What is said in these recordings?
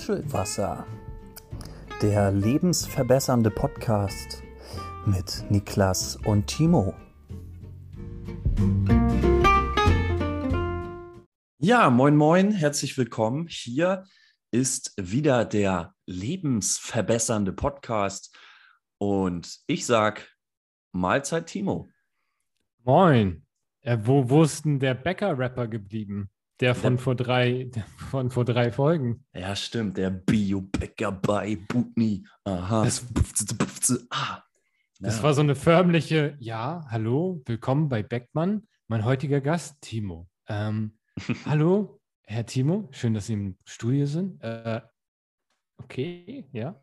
Nuschelwasser, der lebensverbessernde Podcast mit Niklas und Timo. Ja, moin, moin, herzlich willkommen. Hier ist wieder der lebensverbessernde Podcast und ich sag Mahlzeit, Timo. Moin. Äh, wo, wo ist denn der Bäcker-Rapper geblieben? Der von vor drei, von vor drei Folgen. Ja, stimmt. Der Bio-Bäcker bei Butni. Aha. Das, ah. das ja. war so eine förmliche, ja, hallo, willkommen bei Beckmann. Mein heutiger Gast, Timo. Ähm, hallo, Herr Timo, schön, dass Sie im Studio sind. Äh, okay, ja.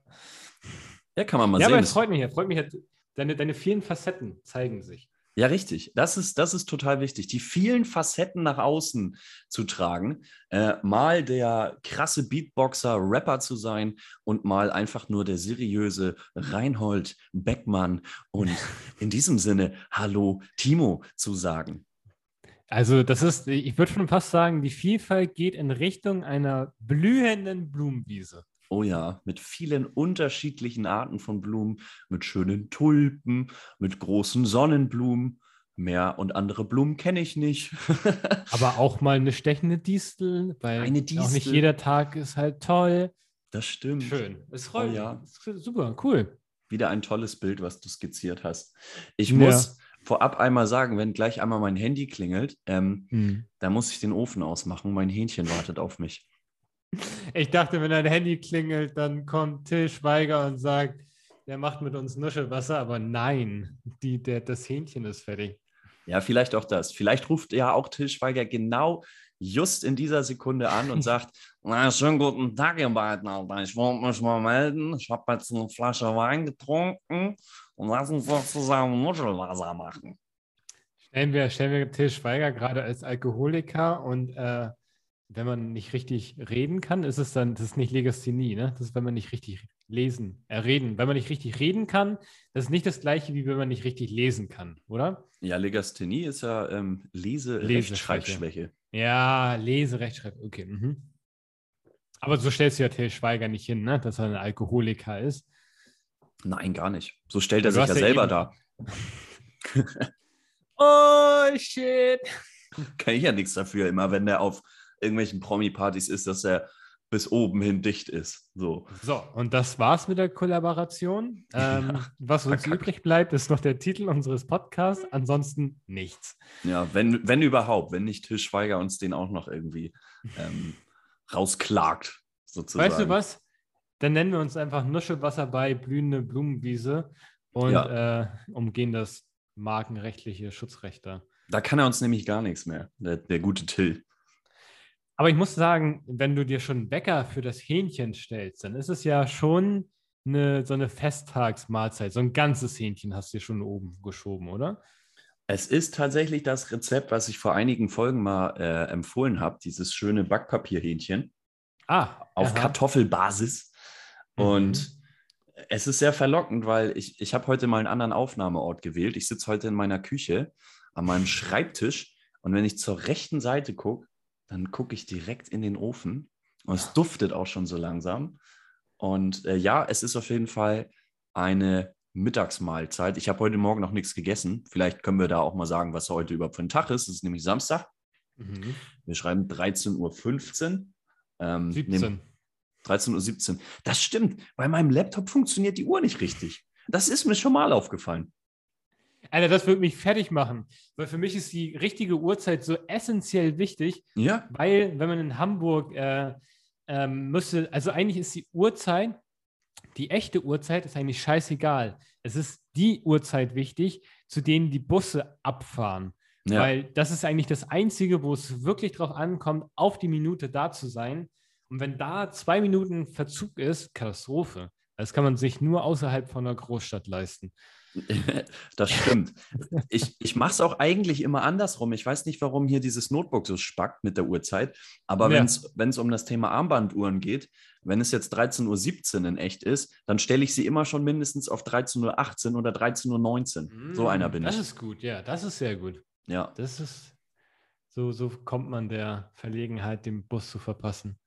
Ja, kann man mal ja, sehen. Ja, aber es freut mich, freut mich, deine, deine vielen Facetten zeigen sich. Ja, richtig. Das ist, das ist total wichtig, die vielen Facetten nach außen zu tragen. Äh, mal der krasse Beatboxer, Rapper zu sein und mal einfach nur der seriöse Reinhold Beckmann und in diesem Sinne Hallo Timo zu sagen. Also das ist, ich würde schon fast sagen, die Vielfalt geht in Richtung einer blühenden Blumenwiese. Oh ja, mit vielen unterschiedlichen Arten von Blumen, mit schönen Tulpen, mit großen Sonnenblumen. Mehr und andere Blumen kenne ich nicht. Aber auch mal eine stechende Distel, weil eine Distel. auch nicht jeder Tag ist halt toll. Das stimmt. Schön. Es freut oh, ja. Super, cool. Wieder ein tolles Bild, was du skizziert hast. Ich ja. muss vorab einmal sagen, wenn gleich einmal mein Handy klingelt, ähm, hm. da muss ich den Ofen ausmachen. Mein Hähnchen wartet auf mich. Ich dachte, wenn dein Handy klingelt, dann kommt Till Schweiger und sagt, der macht mit uns Nuschelwasser, aber nein, die, der, das Hähnchen ist fertig. Ja, vielleicht auch das. Vielleicht ruft ja auch Till Schweiger genau just in dieser Sekunde an und sagt, na, schönen guten Tag, ihr beiden, Alter. Ich wollte mich mal melden. Ich habe jetzt eine Flasche Wein getrunken und lass uns doch zusammen Nuschelwasser machen. Stellen wir, stellen wir Till Schweiger gerade als Alkoholiker und äh, wenn man nicht richtig reden kann, ist es dann, das ist nicht Legasthenie, ne? Das ist, wenn man nicht richtig lesen, äh, reden. Wenn man nicht richtig reden kann, das ist nicht das gleiche, wie wenn man nicht richtig lesen kann, oder? Ja, Legasthenie ist ja ähm, Lese-Rechtschreibschwäche. Ja, Lese-Rechtschreib, okay. Mhm. Aber so stellst du ja Till Schweiger nicht hin, ne? dass er ein Alkoholiker ist. Nein, gar nicht. So stellt er sich ja selber eben... dar. oh, shit. Kann ich ja nichts dafür, immer wenn der auf irgendwelchen Promi-Partys ist, dass er bis oben hin dicht ist. So, so und das war's mit der Kollaboration. Ähm, ja, was uns übrig bleibt, ist noch der Titel unseres Podcasts. Ansonsten nichts. Ja, wenn, wenn überhaupt, wenn nicht Til Schweiger uns den auch noch irgendwie ähm, rausklagt, sozusagen. Weißt du was? Dann nennen wir uns einfach Nuschelwasser bei blühende Blumenwiese und ja. äh, umgehen das markenrechtliche Schutzrecht da. Da kann er uns nämlich gar nichts mehr, der, der gute Till. Aber ich muss sagen, wenn du dir schon Bäcker für das Hähnchen stellst, dann ist es ja schon eine, so eine Festtagsmahlzeit. So ein ganzes Hähnchen hast du dir schon oben geschoben, oder? Es ist tatsächlich das Rezept, was ich vor einigen Folgen mal äh, empfohlen habe, dieses schöne Backpapierhähnchen. Ah. Auf aha. Kartoffelbasis. Mhm. Und es ist sehr verlockend, weil ich, ich habe heute mal einen anderen Aufnahmeort gewählt. Ich sitze heute in meiner Küche an meinem Schreibtisch und wenn ich zur rechten Seite gucke, dann gucke ich direkt in den Ofen und es duftet auch schon so langsam. Und äh, ja, es ist auf jeden Fall eine Mittagsmahlzeit. Ich habe heute Morgen noch nichts gegessen. Vielleicht können wir da auch mal sagen, was heute überhaupt für ein Tag ist. Es ist nämlich Samstag. Mhm. Wir schreiben 13.15 Uhr. Ähm, 17. 13.17 Uhr. Das stimmt. Bei meinem Laptop funktioniert die Uhr nicht richtig. Das ist mir schon mal aufgefallen. Alter, das würde mich fertig machen. Weil für mich ist die richtige Uhrzeit so essentiell wichtig. Ja. Weil, wenn man in Hamburg äh, ähm, müsste, also eigentlich ist die Uhrzeit, die echte Uhrzeit ist eigentlich scheißegal. Es ist die Uhrzeit wichtig, zu denen die Busse abfahren. Ja. Weil das ist eigentlich das Einzige, wo es wirklich drauf ankommt, auf die Minute da zu sein. Und wenn da zwei Minuten Verzug ist, Katastrophe. Das kann man sich nur außerhalb von einer Großstadt leisten. Das stimmt. Ich, ich mache es auch eigentlich immer andersrum. Ich weiß nicht, warum hier dieses Notebook so spackt mit der Uhrzeit. Aber ja. wenn es um das Thema Armbanduhren geht, wenn es jetzt 13.17 Uhr in echt ist, dann stelle ich sie immer schon mindestens auf 13.18 Uhr oder 13.19 Uhr. Mm, so einer bin das ich. Das ist gut, ja. Das ist sehr gut. Ja. Das ist, so, so kommt man der Verlegenheit, den Bus zu verpassen.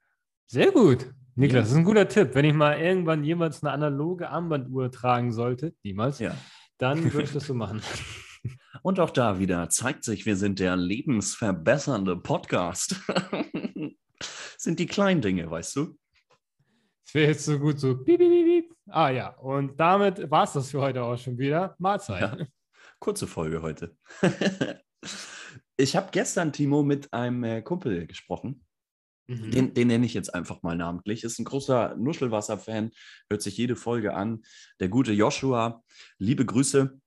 Sehr gut. Niklas, ja. das ist ein guter Tipp. Wenn ich mal irgendwann jemals eine analoge Armbanduhr tragen sollte, niemals, ja. Dann würde ich das so machen. Und auch da wieder zeigt sich, wir sind der lebensverbessernde Podcast. sind die kleinen Dinge, weißt du? Es wäre jetzt so gut so. Piep, piep, piep. Ah ja, und damit war es das für heute auch schon wieder. Mahlzeit. Ja. Kurze Folge heute. ich habe gestern, Timo, mit einem äh, Kumpel gesprochen. Mhm. Den, den, nenne ich jetzt einfach mal namentlich. Ist ein großer Nuschelwasser-Fan, hört sich jede Folge an. Der gute Joshua, liebe Grüße.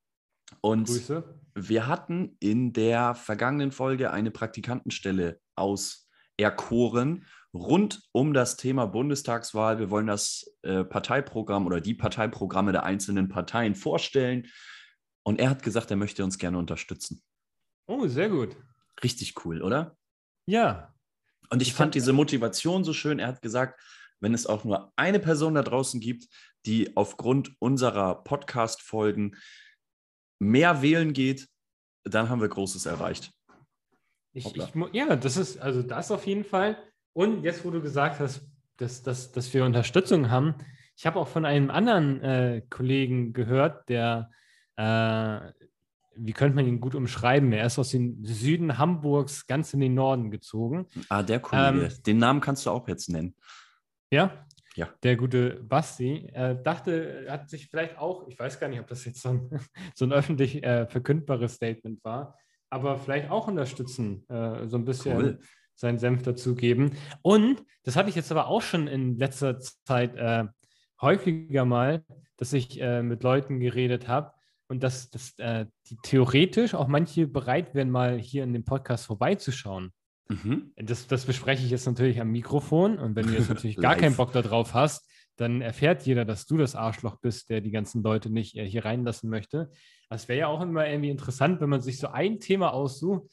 Und Grüße. wir hatten in der vergangenen Folge eine Praktikantenstelle auserkoren rund um das Thema Bundestagswahl. Wir wollen das äh, Parteiprogramm oder die Parteiprogramme der einzelnen Parteien vorstellen. Und er hat gesagt, er möchte uns gerne unterstützen. Oh, sehr gut. Richtig cool, oder? Ja. Und ich, fand diese Motivation so schön. Er hat gesagt, wenn es auch nur eine Person da draußen gibt, die aufgrund unserer Podcast-Folgen mehr wählen geht, dann haben wir Großes erreicht. Ich, ich, ja, das ist, also das auf jeden Fall. Und jetzt, wo du gesagt hast, dass, dass, dass wir Unterstützung haben, ich habe auch von einem anderen äh, Kollegen gehört, der, äh, wie könnte man ihn gut umschreiben? Er ist aus dem Süden Hamburgs ganz in den Norden gezogen. Ah, der Kollege. Ähm, den Namen kannst du auch jetzt nennen. Ja? Ja. Der gute Basti äh, dachte, hat sich vielleicht auch, ich weiß gar nicht, ob das jetzt so ein, so ein öffentlich äh, verkündbares Statement war, aber vielleicht auch unterstützen, äh, so ein bisschen cool. seinen Senf dazugeben. Und das hatte ich jetzt aber auch schon in letzter Zeit äh, häufiger mal, dass ich äh, mit Leuten geredet habe und dass, dass äh, die theoretisch auch manche bereit wären, mal hier in dem Podcast vorbeizuschauen. Mhm. Das, das bespreche ich jetzt natürlich am Mikrofon. Und wenn du jetzt natürlich gar keinen Bock darauf hast, dann erfährt jeder, dass du das Arschloch bist, der die ganzen Leute nicht äh, hier reinlassen möchte. Das wäre ja auch immer irgendwie interessant, wenn man sich so ein Thema aussucht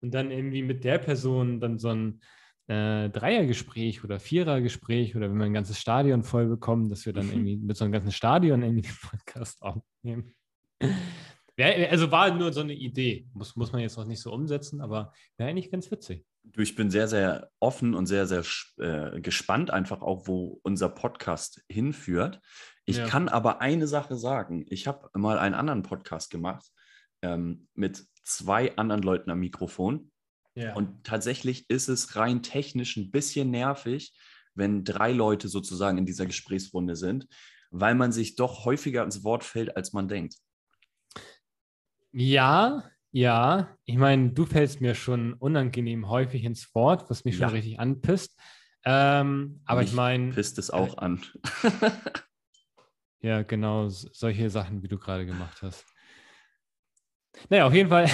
und dann irgendwie mit der Person dann so ein äh, Dreiergespräch oder Vierergespräch oder wenn wir ein ganzes Stadion voll bekommen, dass wir dann mhm. irgendwie mit so einem ganzen Stadion irgendwie den Podcast aufnehmen. Also war nur so eine Idee. Muss, muss man jetzt noch nicht so umsetzen, aber wäre eigentlich ganz witzig. Du, ich bin sehr, sehr offen und sehr, sehr äh, gespannt einfach auch, wo unser Podcast hinführt. Ich ja. kann aber eine Sache sagen. Ich habe mal einen anderen Podcast gemacht ähm, mit zwei anderen Leuten am Mikrofon. Ja. Und tatsächlich ist es rein technisch ein bisschen nervig, wenn drei Leute sozusagen in dieser Gesprächsrunde sind, weil man sich doch häufiger ins Wort fällt, als man denkt. Ja, ja. Ich meine, du fällst mir schon unangenehm häufig ins Wort, was mich ja. schon richtig anpisst. Ähm, aber mich ich meine. Pisst es auch äh, an. ja, genau. Solche Sachen, wie du gerade gemacht hast. Naja, auf jeden Fall.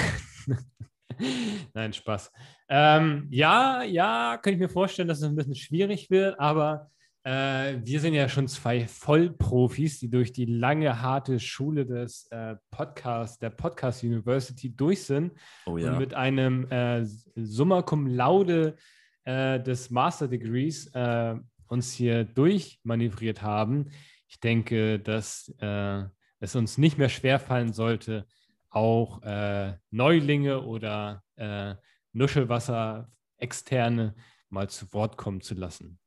Nein, Spaß. Ähm, ja, ja, kann ich mir vorstellen, dass es ein bisschen schwierig wird, aber äh, wir sind ja schon zwei Vollprofis, die durch die lange, harte Schule des äh, Podcasts, der Podcast University durch sind oh, ja. und mit einem äh, Summa Cum Laude äh, des Master Degrees äh, uns hier durchmanövriert haben. Ich denke, dass es uns nicht mehr schwerfallen sollte, auch Neulinge oder Nuschelwasser externe mal zu Wort kommen zu lassen.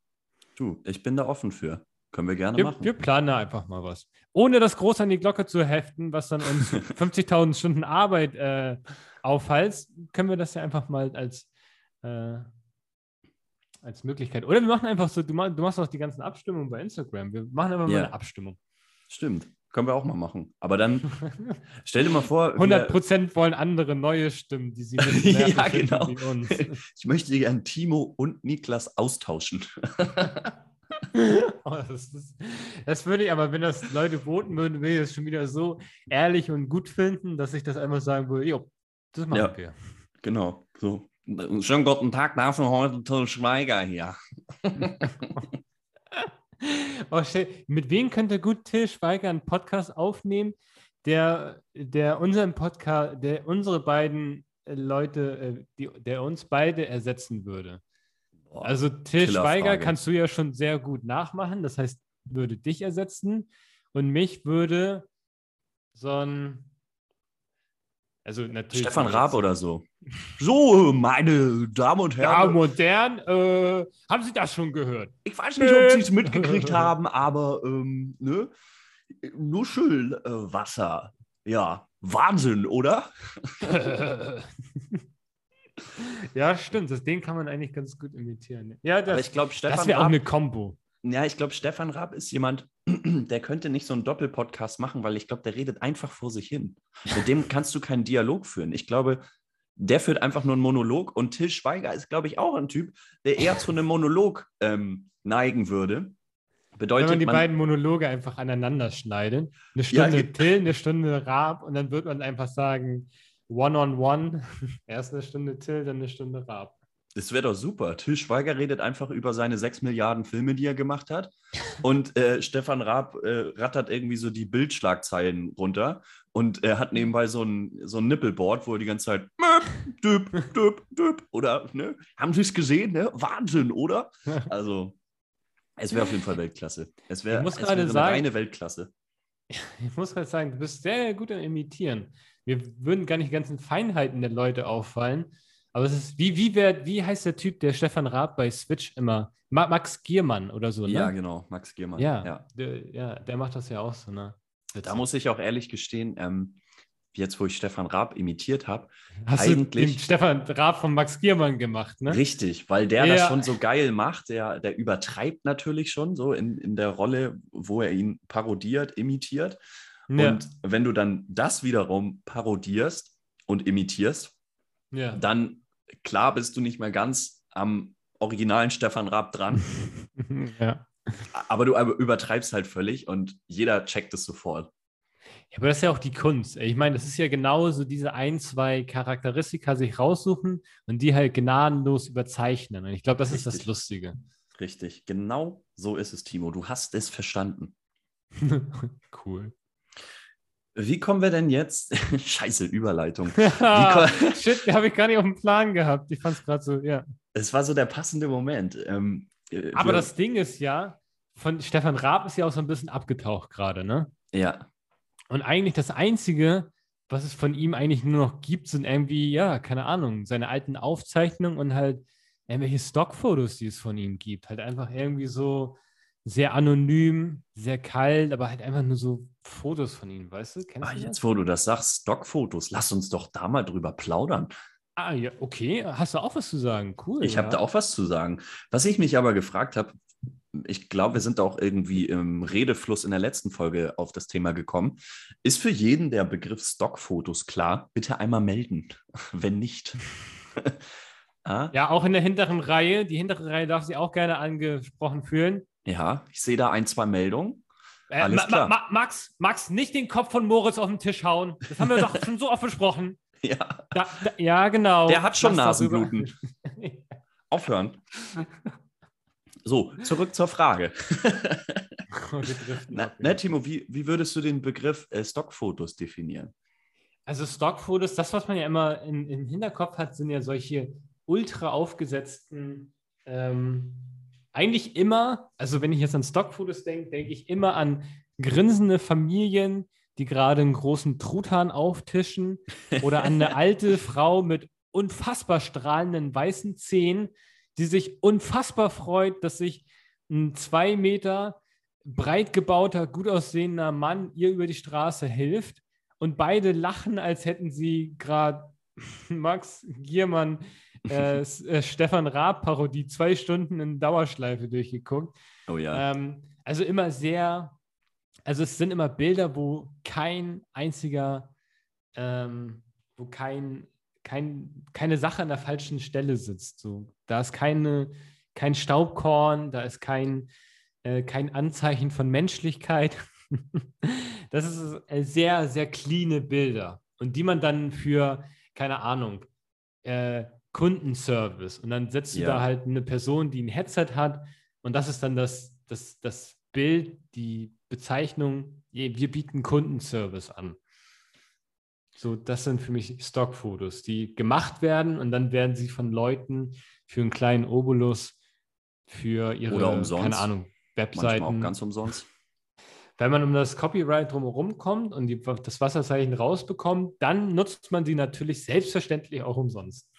Du, ich bin da offen für. Können wir gerne wir, machen. Wir planen da einfach mal was. Ohne das groß an die Glocke zu heften, was dann uns 50.000 Stunden Arbeit äh, aufhalst, können wir das ja einfach mal als, äh, als Möglichkeit. Oder wir machen einfach so, du, mach, du machst auch die ganzen Abstimmungen bei Instagram. Wir machen einfach mal eine Abstimmung. Stimmt. Können wir auch mal machen. Aber dann stell dir mal vor. 100% wollen andere neue Stimmen, die sie Ja, genau. Ich möchte gerne Timo und Niklas austauschen. oh, das, ist, das, würde ich, aber wenn das Leute voten würden, würde ich das schon wieder so ehrlich und gut finden, dass ich das einfach sagen würde: Jo, das machen ja, wir. Genau. So. Schönen guten Tag, dafür heute Till Schweiger hier. Oh, mit wem könnte gut Till Schweiger einen Podcast aufnehmen, der, der unseren Podcast, der unsere beiden äh, Leute, äh, die, der uns beide ersetzen würde? Boah, also Till Schweiger kannst du ja schon sehr gut nachmachen, das heißt, würde dich ersetzen. Und mich würde so ein Also natürlich. Stefan Raab oder so. So, meine Damen und Ja, Herren. modern. Äh, haben Sie das schon gehört? Ich weiß nicht, ob Sie es mitgekriegt haben, aber ähm, ne? Nuschelwasser. Ja, Wahnsinn, oder? ja, stimmt. Das, den kann man eigentlich ganz gut imitieren. Ja, das, Aber ich glaube, das Stefan wäre auch eine Combo. Ja, ich glaube, Stefan Raab ist jemand, der könnte nicht so einen Doppelpodcast machen, weil ich glaube, der redet einfach vor sich hin. Mit dem kannst du keinen Dialog führen. Ich glaube, der führt einfach nur einen Monolog und Till Schweiger ist, glaube ich, auch ein Typ, der eher zu einem Monolog ähm, neigen würde. Wenn Bedeutet, man die man, beiden Monologe einfach aneinander schneidet. Eine Ja, Stunde ge- Till, eine Stunde Raab und dann wird man einfach sagen, One-on-one. Erst eine Stunde Till, dann eine Stunde Raab. Das wäre doch super. Till Schweiger redet einfach über seine sechs Milliarden Filme, die er gemacht hat. Und äh, Stefan Raab äh, rattert irgendwie so die Bildschlagzeilen runter. Und er hat nebenbei so ein, so ein Nippelboard, wo er die ganze Zeit "Möp, düp, düp, düp", oder, ne? Haben Sie es gesehen, ne? Wahnsinn, oder? Also, es wäre auf jeden Fall Weltklasse. Es wäre gerade wäre eine sagen- reine Weltklasse. Ich muss halt sagen, du bist sehr gut im Imitieren. Mir würden gar nicht die ganzen Feinheiten der Leute auffallen. Aber es ist, wie, wie, wer, wie heißt der Typ, der Stefan Raab bei Switch immer? Ma Max Giermann oder so, ne? Ja, genau, Max Giermann. Ja, ja. Der, ja, der macht das ja auch so, ne? Da muss ich auch ehrlich gestehen, ähm, jetzt wo ich Stefan Raab imitiert habe, Hast du eigentlich- den Stefan Raab von Max Giermann gemacht, ne? Richtig, weil der das Ja. schon so geil macht. Der, der übertreibt natürlich schon so in, in der Rolle, wo er ihn parodiert, imitiert. Ja, Und wenn du dann das wiederum parodierst und imitierst, ja. dann klar bist du nicht mehr ganz am originalen Stefan Raab dran, ja. aber du übertreibst halt völlig und jeder checkt es sofort. Ja, aber das ist ja auch die Kunst. Ich meine, das ist ja genauso diese ein, zwei Charakteristika sich raussuchen und die halt gnadenlos überzeichnen. Und ich glaube, das ist das Richtig. Lustige. Richtig, genau so ist es, Timo. Du hast es verstanden. cool. Wie kommen wir denn jetzt? Scheiße, Überleitung. Shit, die habe ich gar nicht auf dem Plan gehabt. Ich fand es gerade so, ja. Es war so der passende Moment. Ähm, äh, Aber das Ding ist ja, von Stefan Raab ist ja auch so ein bisschen abgetaucht gerade, ne? Ja, Und eigentlich das Einzige, was es von ihm eigentlich nur noch gibt, sind irgendwie, ja, keine Ahnung, seine alten Aufzeichnungen und halt irgendwelche Stockfotos, die es von ihm gibt. Halt einfach irgendwie so sehr anonym, sehr kalt, aber halt einfach nur so Fotos von ihm, weißt du? Kennst Ah, du jetzt, wo du das sagst, Stockfotos, lass uns doch da mal drüber plaudern. Ah, ja, okay. Hast du auch was zu sagen? Cool. Ich habe ja. da auch was zu sagen. Was ich mich aber gefragt habe, ich glaube, wir sind auch irgendwie im Redefluss in der letzten Folge auf das Thema gekommen. Ist für jeden der Begriff Stockfotos klar? Bitte einmal melden, wenn nicht. ah, Ja, auch in der hinteren Reihe. Die hintere Reihe darf sich auch gerne angesprochen fühlen. Ja, ich sehe da ein, zwei Meldungen. Äh, Alles Ma- klar. Ma- Max, Max, nicht den Kopf von Moritz auf den Tisch hauen. Das haben wir doch schon so oft besprochen. Ja, Da, da, ja, genau. Der hat schon Lass Nasenbluten. aufhören. So, zurück zur Frage. Driften Na, ne, Timo, wie, wie würdest du den Begriff äh, Stockfotos definieren? Also Stockfotos, das, was man ja immer im Hinterkopf hat, sind ja solche ultra aufgesetzten, ähm, eigentlich immer, also wenn ich jetzt an Stockfotos denke, denke ich immer an grinsende Familien, die gerade einen großen Truthahn auftischen oder an eine alte Frau mit unfassbar strahlenden weißen Zähnen, die sich unfassbar freut, dass sich ein zwei Meter breit gebauter, gut aussehender Mann ihr über die Straße hilft. Und beide lachen, als hätten sie gerade Max Giermann, äh, äh, Stefan Raab-Parodie zwei Stunden in Dauerschleife durchgeguckt. Oh ja. Ähm, also immer sehr, also es sind immer Bilder, wo kein einziger, ähm, wo kein, kein, keine Sache an der falschen Stelle sitzt. So. Da ist keine, kein Staubkorn, da ist kein, äh, kein Anzeichen von Menschlichkeit. das ist äh, sehr, sehr cleane Bilder. Und die man dann für, keine Ahnung, äh, Kundenservice und dann setzt du Ja. da halt eine Person, die ein Headset hat und das ist dann das, das, das Bild, die Bezeichnung, wir bieten Kundenservice an. So, das sind für mich Stockfotos, die gemacht werden und dann werden sie von Leuten für einen kleinen Obolus für ihre, Oder umsonst. keine Ahnung, Manchmal auch Webseiten ganz umsonst. wenn man um das Copyright drumherum kommt und die, das Wasserzeichen rausbekommt, dann nutzt man sie natürlich selbstverständlich auch umsonst.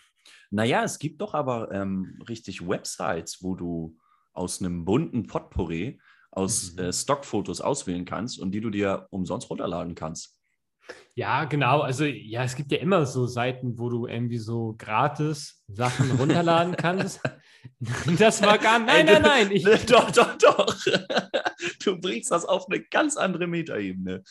Naja, es gibt doch aber ähm, richtig Websites, wo du aus einem bunten Potpourri aus mhm. äh, Stockfotos auswählen kannst und die du dir umsonst runterladen kannst. Ja, genau. Also ja, es gibt ja immer so Seiten, wo du irgendwie so gratis Sachen runterladen kannst. Das war gar nein, nein, nein. Ich, doch, doch, doch. Du bringst das auf eine ganz andere Metaebene.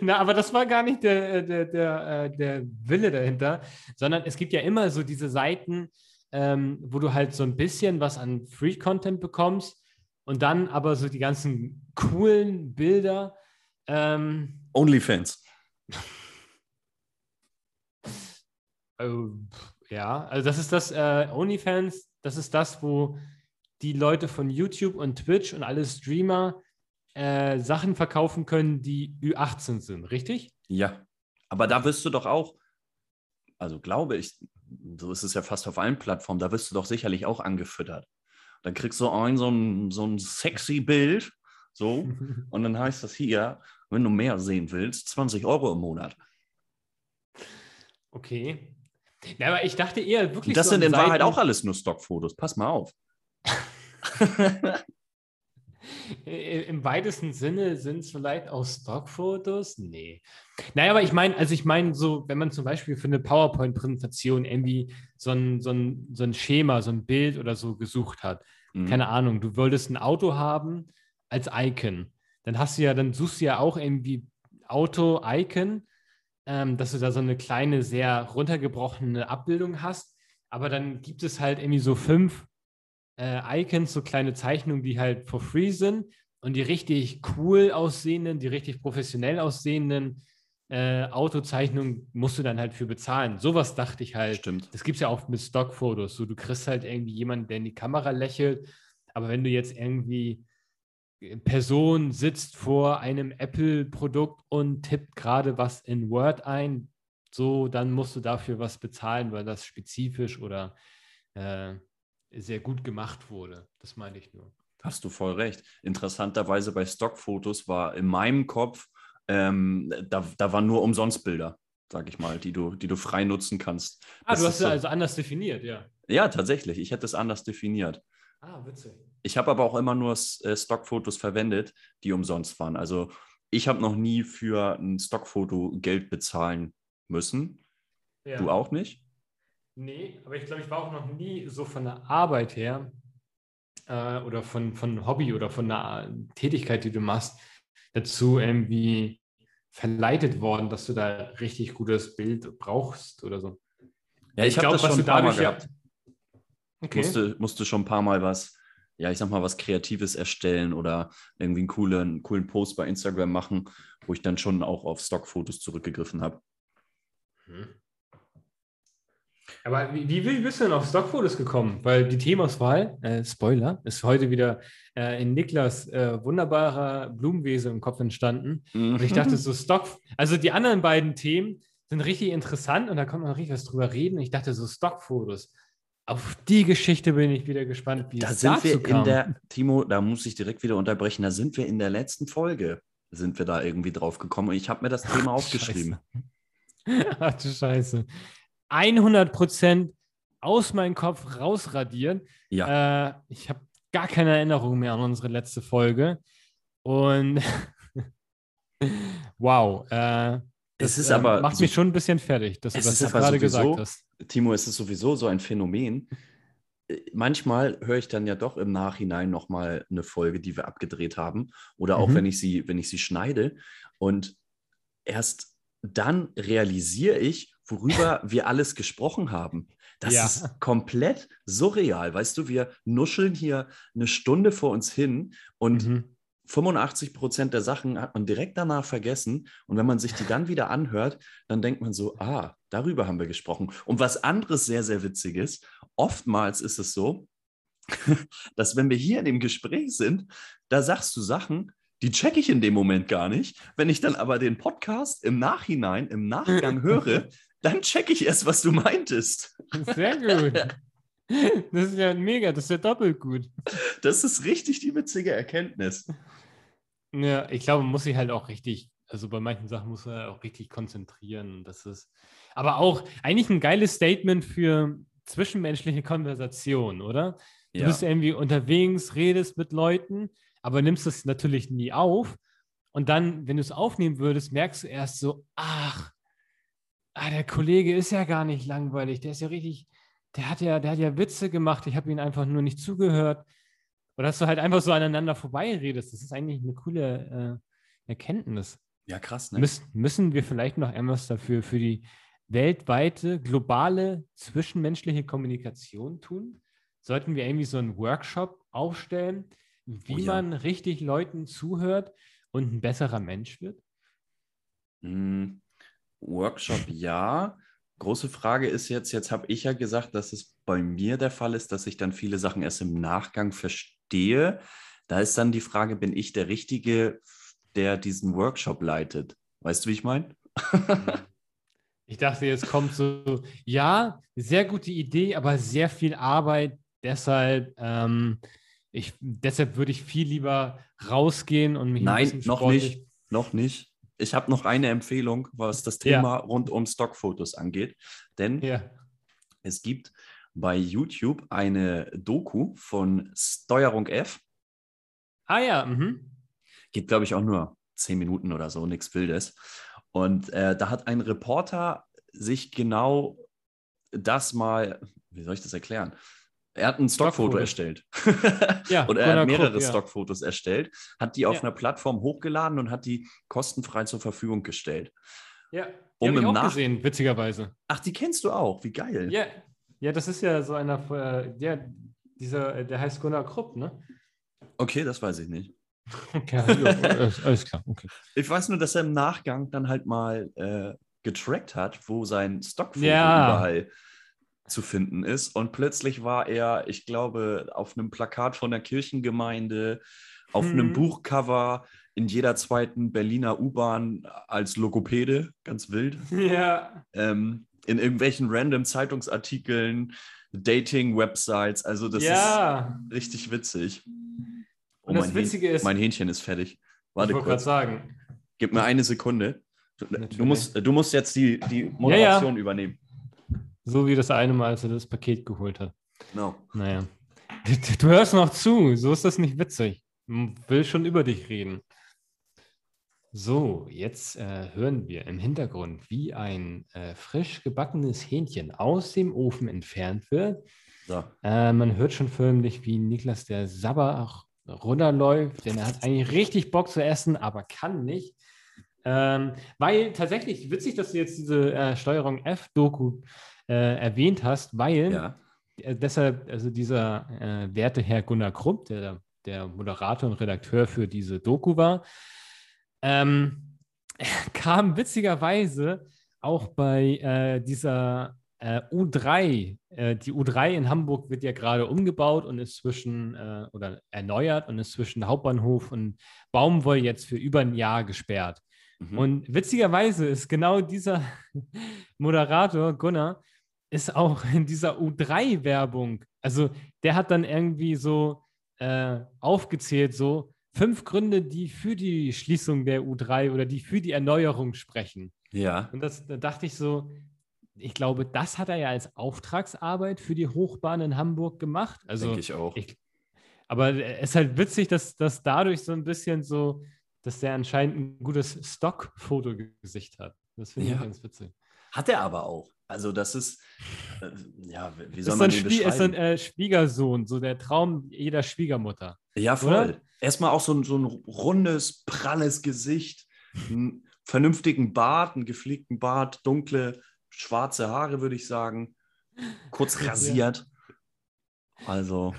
Na, aber das war gar nicht der, der, der, äh, der Wille dahinter, sondern es gibt ja immer so diese Seiten, ähm, wo du halt so ein bisschen was an Free-Content bekommst und dann aber so die ganzen coolen Bilder. Ähm, Onlyfans. Also, ja, also das ist das äh, OnlyFans, das ist das, wo die Leute von YouTube und Twitch und alle Streamer äh, Sachen verkaufen können, die Ü18 sind, richtig? Ja, aber da wirst du doch auch, also glaube ich, so ist es ja fast auf allen Plattformen, da wirst du doch sicherlich auch angefüttert. Dann kriegst du ein so ein, so ein sexy Bild, so, und dann heißt das hier, wenn du mehr sehen willst, 20 Euro im Monat. Okay. Ja, aber ich dachte eher wirklich. Das so sind in Wahrheit auch alles nur Stockfotos. Pass mal auf. Im weitesten Sinne sind es vielleicht auch Stockfotos? Nee. Naja, aber ich meine, also ich meine, so, wenn man zum Beispiel für eine PowerPoint-Präsentation irgendwie so ein, so, ein, so ein Schema, so ein Bild oder so gesucht hat, mhm. keine Ahnung, du wolltest ein Auto haben als Icon, dann hast du ja, dann suchst du ja auch irgendwie Auto-Icon ähm, dass du da so eine kleine, sehr runtergebrochene Abbildung hast. Aber dann gibt es halt irgendwie so fünf äh, Icons, so kleine Zeichnungen, die halt for free sind. Und die richtig cool aussehenden, die richtig professionell aussehenden äh, Autozeichnungen musst du dann halt für bezahlen. Sowas dachte ich halt. Stimmt. Das gibt es ja auch mit Stockfotos. So, du kriegst halt irgendwie jemanden, der in die Kamera lächelt. Aber wenn du jetzt irgendwie Person sitzt vor einem Apple-Produkt und tippt gerade was in Word ein, so, dann musst du dafür was bezahlen, weil das spezifisch oder äh, sehr gut gemacht wurde. Das meine ich nur. Hast du voll recht. Interessanterweise bei Stockfotos war in meinem Kopf, ähm, da, da waren nur Umsonstbilder, sag ich mal, die du, die du frei nutzen kannst. Ah, das du hast es so, also anders definiert, ja. Ja, tatsächlich. Ich hätte es anders definiert. Ah, witzig. Ich habe aber auch immer nur äh, Stockfotos verwendet, die umsonst waren. Also ich habe noch nie für ein Stockfoto Geld bezahlen müssen. Ja. Du auch nicht? Nee, aber ich glaube, ich war auch noch nie so von der Arbeit her äh, oder von, von Hobby oder von der Tätigkeit, die du machst, dazu irgendwie verleitet worden, dass du da richtig gutes Bild brauchst oder so. Ja, ich, ich glaube, was du dadurch ja, Okay. Musste, musste schon ein paar Mal was, ja, ich sag mal, was Kreatives erstellen oder irgendwie einen coolen, coolen Post bei Instagram machen, wo ich dann schon auch auf Stockfotos zurückgegriffen habe. Hm. Aber wie, wie bist du denn auf Stockfotos gekommen? Weil die Themauswahl, äh, Spoiler, ist heute wieder äh, in Niklas äh, wunderbarer Blumenwese im Kopf entstanden. Mhm. Und ich dachte so, Stock, also die anderen beiden Themen sind richtig interessant und da kommt man richtig was drüber reden. Ich dachte so, Stockfotos. Auf die Geschichte bin ich wieder gespannt, wie da es sind wir kam. in der Timo, da muss ich direkt wieder unterbrechen. Da sind wir in der letzten Folge sind wir da irgendwie drauf gekommen und ich habe mir das Thema aufgeschrieben. Ach du Scheiße. 100 Prozent aus meinem Kopf rausradieren. Ja. Äh, ich habe gar keine Erinnerung mehr an unsere letzte Folge. Und wow. Äh, das ist aber äh, macht so, mich schon ein bisschen fertig, dass du das jetzt gerade gesagt hast. Timo, es ist sowieso so ein Phänomen. Äh, manchmal höre ich dann ja doch im Nachhinein nochmal eine Folge, die wir abgedreht haben. Oder auch mhm. wenn ich sie, wenn ich sie schneide. Und erst dann realisiere ich, worüber wir alles gesprochen haben. Das ja. ist komplett surreal. Weißt du, wir nuscheln hier eine Stunde vor uns hin und mhm. 85 Prozent der Sachen hat man direkt danach vergessen. Und wenn man sich die dann wieder anhört, dann denkt man so, ah, darüber haben wir gesprochen. Und was anderes sehr, sehr witziges, oftmals ist es so, dass wenn wir hier in dem Gespräch sind, da sagst du Sachen, die checke ich in dem Moment gar nicht. Wenn ich dann aber den Podcast im Nachhinein, im Nachgang höre, dann checke ich erst, was du meintest. Sehr gut. Das ist ja mega, das ist ja doppelt gut. Das ist richtig die witzige Erkenntnis. Ja, ich glaube, man muss sich halt auch richtig, also bei manchen Sachen muss man auch richtig konzentrieren. Das ist aber auch eigentlich ein geiles Statement für zwischenmenschliche Konversation, oder? Du Ja. bist irgendwie unterwegs, redest mit Leuten, aber nimmst es natürlich nie auf. Und dann, wenn du es aufnehmen würdest, merkst du erst so, ach, ah, der Kollege ist ja gar nicht langweilig, der ist ja richtig, der hat ja, der hat ja Witze gemacht, ich habe ihn einfach nur nicht zugehört. Oder dass du halt einfach so aneinander vorbeiredest. Das ist eigentlich eine coole äh, Erkenntnis. Ja, krass, ne? Müssen, müssen wir vielleicht noch etwas dafür für die weltweite, globale, zwischenmenschliche Kommunikation tun? Sollten wir irgendwie so einen Workshop aufstellen, wie Oh ja. man richtig Leuten zuhört und ein besserer Mensch wird? Mm, Workshop ja. Große Frage ist jetzt, jetzt habe ich ja gesagt, dass es bei mir der Fall ist, dass ich dann viele Sachen erst im Nachgang verstehe. Da ist dann die Frage, bin ich der Richtige, der diesen Workshop leitet? Weißt du, wie ich meine? Ich dachte, jetzt kommt so, ja, sehr gute Idee, aber sehr viel Arbeit. Deshalb, ähm, ich, deshalb würde ich viel lieber rausgehen und mich ein Nein, noch nicht. Noch nicht. Ich habe noch eine Empfehlung, was das Ja. Thema rund um Stockfotos angeht. Denn Ja. es gibt bei YouTube eine Doku von Steuerung F. Ah ja, mhm. Geht, glaube ich, auch nur zehn Minuten oder so, nichts Wildes. Und äh, da hat ein Reporter sich genau das mal, wie soll ich das erklären? Er hat ein Stockfoto erstellt. Ja, und er hat mehrere Krupp, ja. Stockfotos erstellt, hat die auf Ja. einer Plattform hochgeladen und hat die kostenfrei zur Verfügung gestellt. Ja, die Um habe ich im auch Nach- gesehen, witzigerweise. Ach, die kennst du auch, wie geil. Ja, ja, das ist ja so einer, äh, ja, dieser, äh, der heißt Gunnar Krupp, ne? Okay, das weiß ich nicht. Okay, ja, alles, alles klar, okay. Ich weiß nur, dass er im Nachgang dann halt mal äh, getrackt hat, wo sein Stockfoto Ja. überall zu finden ist. Und plötzlich war er, ich glaube, auf einem Plakat von der Kirchengemeinde, auf einem Mhm. Buchcover, in jeder zweiten Berliner U-Bahn als Logopäde, ganz wild. Ja, Ähm, in irgendwelchen random Zeitungsartikeln, Dating-Websites. Also das ja. ist richtig witzig. Oh, Und das Witzige Hähn- ist- mein Hähnchen ist fertig. ich Warte wollte gerade kurz. sagen. Gib mir eine Sekunde. Du, du, Natürlich. musst, du musst jetzt die, die ja. Moderation übernehmen. So wie das eine Mal, als er das Paket geholt hat. Genau. Naja. Du, du hörst noch zu, so ist das nicht witzig. Will schon über dich reden. So, jetzt äh, hören wir im Hintergrund, wie ein äh, frisch gebackenes Hähnchen aus dem Ofen entfernt wird. So. Äh, man hört schon förmlich, wie Niklas der Sabber runterläuft, denn er hat eigentlich richtig Bock zu essen, aber kann nicht. Ähm, weil tatsächlich, witzig, dass du jetzt diese äh, Steuerung F-Doku äh, erwähnt hast, weil Ja. äh, deshalb, also dieser äh, werte Herr Gunnar Krupp, der, der Moderator und Redakteur für diese Doku war, ähm, kam witzigerweise auch bei äh, dieser äh, U3. Äh, die U3 in Hamburg wird ja gerade umgebaut und ist zwischen äh, oder erneuert und ist zwischen Hauptbahnhof und Baumwoll jetzt für über ein Jahr gesperrt. Mhm. Und witzigerweise ist genau dieser Moderator, Gunnar, ist auch in dieser U3-Werbung. Also der hat dann irgendwie so äh, aufgezählt, so fünf Gründe, die für die Schließung der U3 oder die für die Erneuerung sprechen. ja. Und das, da dachte ich so, ich glaube, das hat er ja als Auftragsarbeit für die Hochbahn in Hamburg gemacht. Also denke ich auch. ich, aber es ist halt witzig, dass, dass dadurch so ein bisschen so, dass der anscheinend ein gutes Stock-Fotogesicht hat. Das finde ich Ja. ganz witzig. Hat er aber auch. Also das ist, äh, ja, wie soll Ist man ein, den Spie ist ein beschreiben? äh, Schwiegersohn, so der Traum jeder Schwiegermutter. ja, voll. oder? Erstmal auch so ein, so ein rundes, pralles Gesicht, einen vernünftigen Bart, einen gepflegten Bart, dunkle, schwarze Haare, würde ich sagen, kurz Ja. rasiert. Also,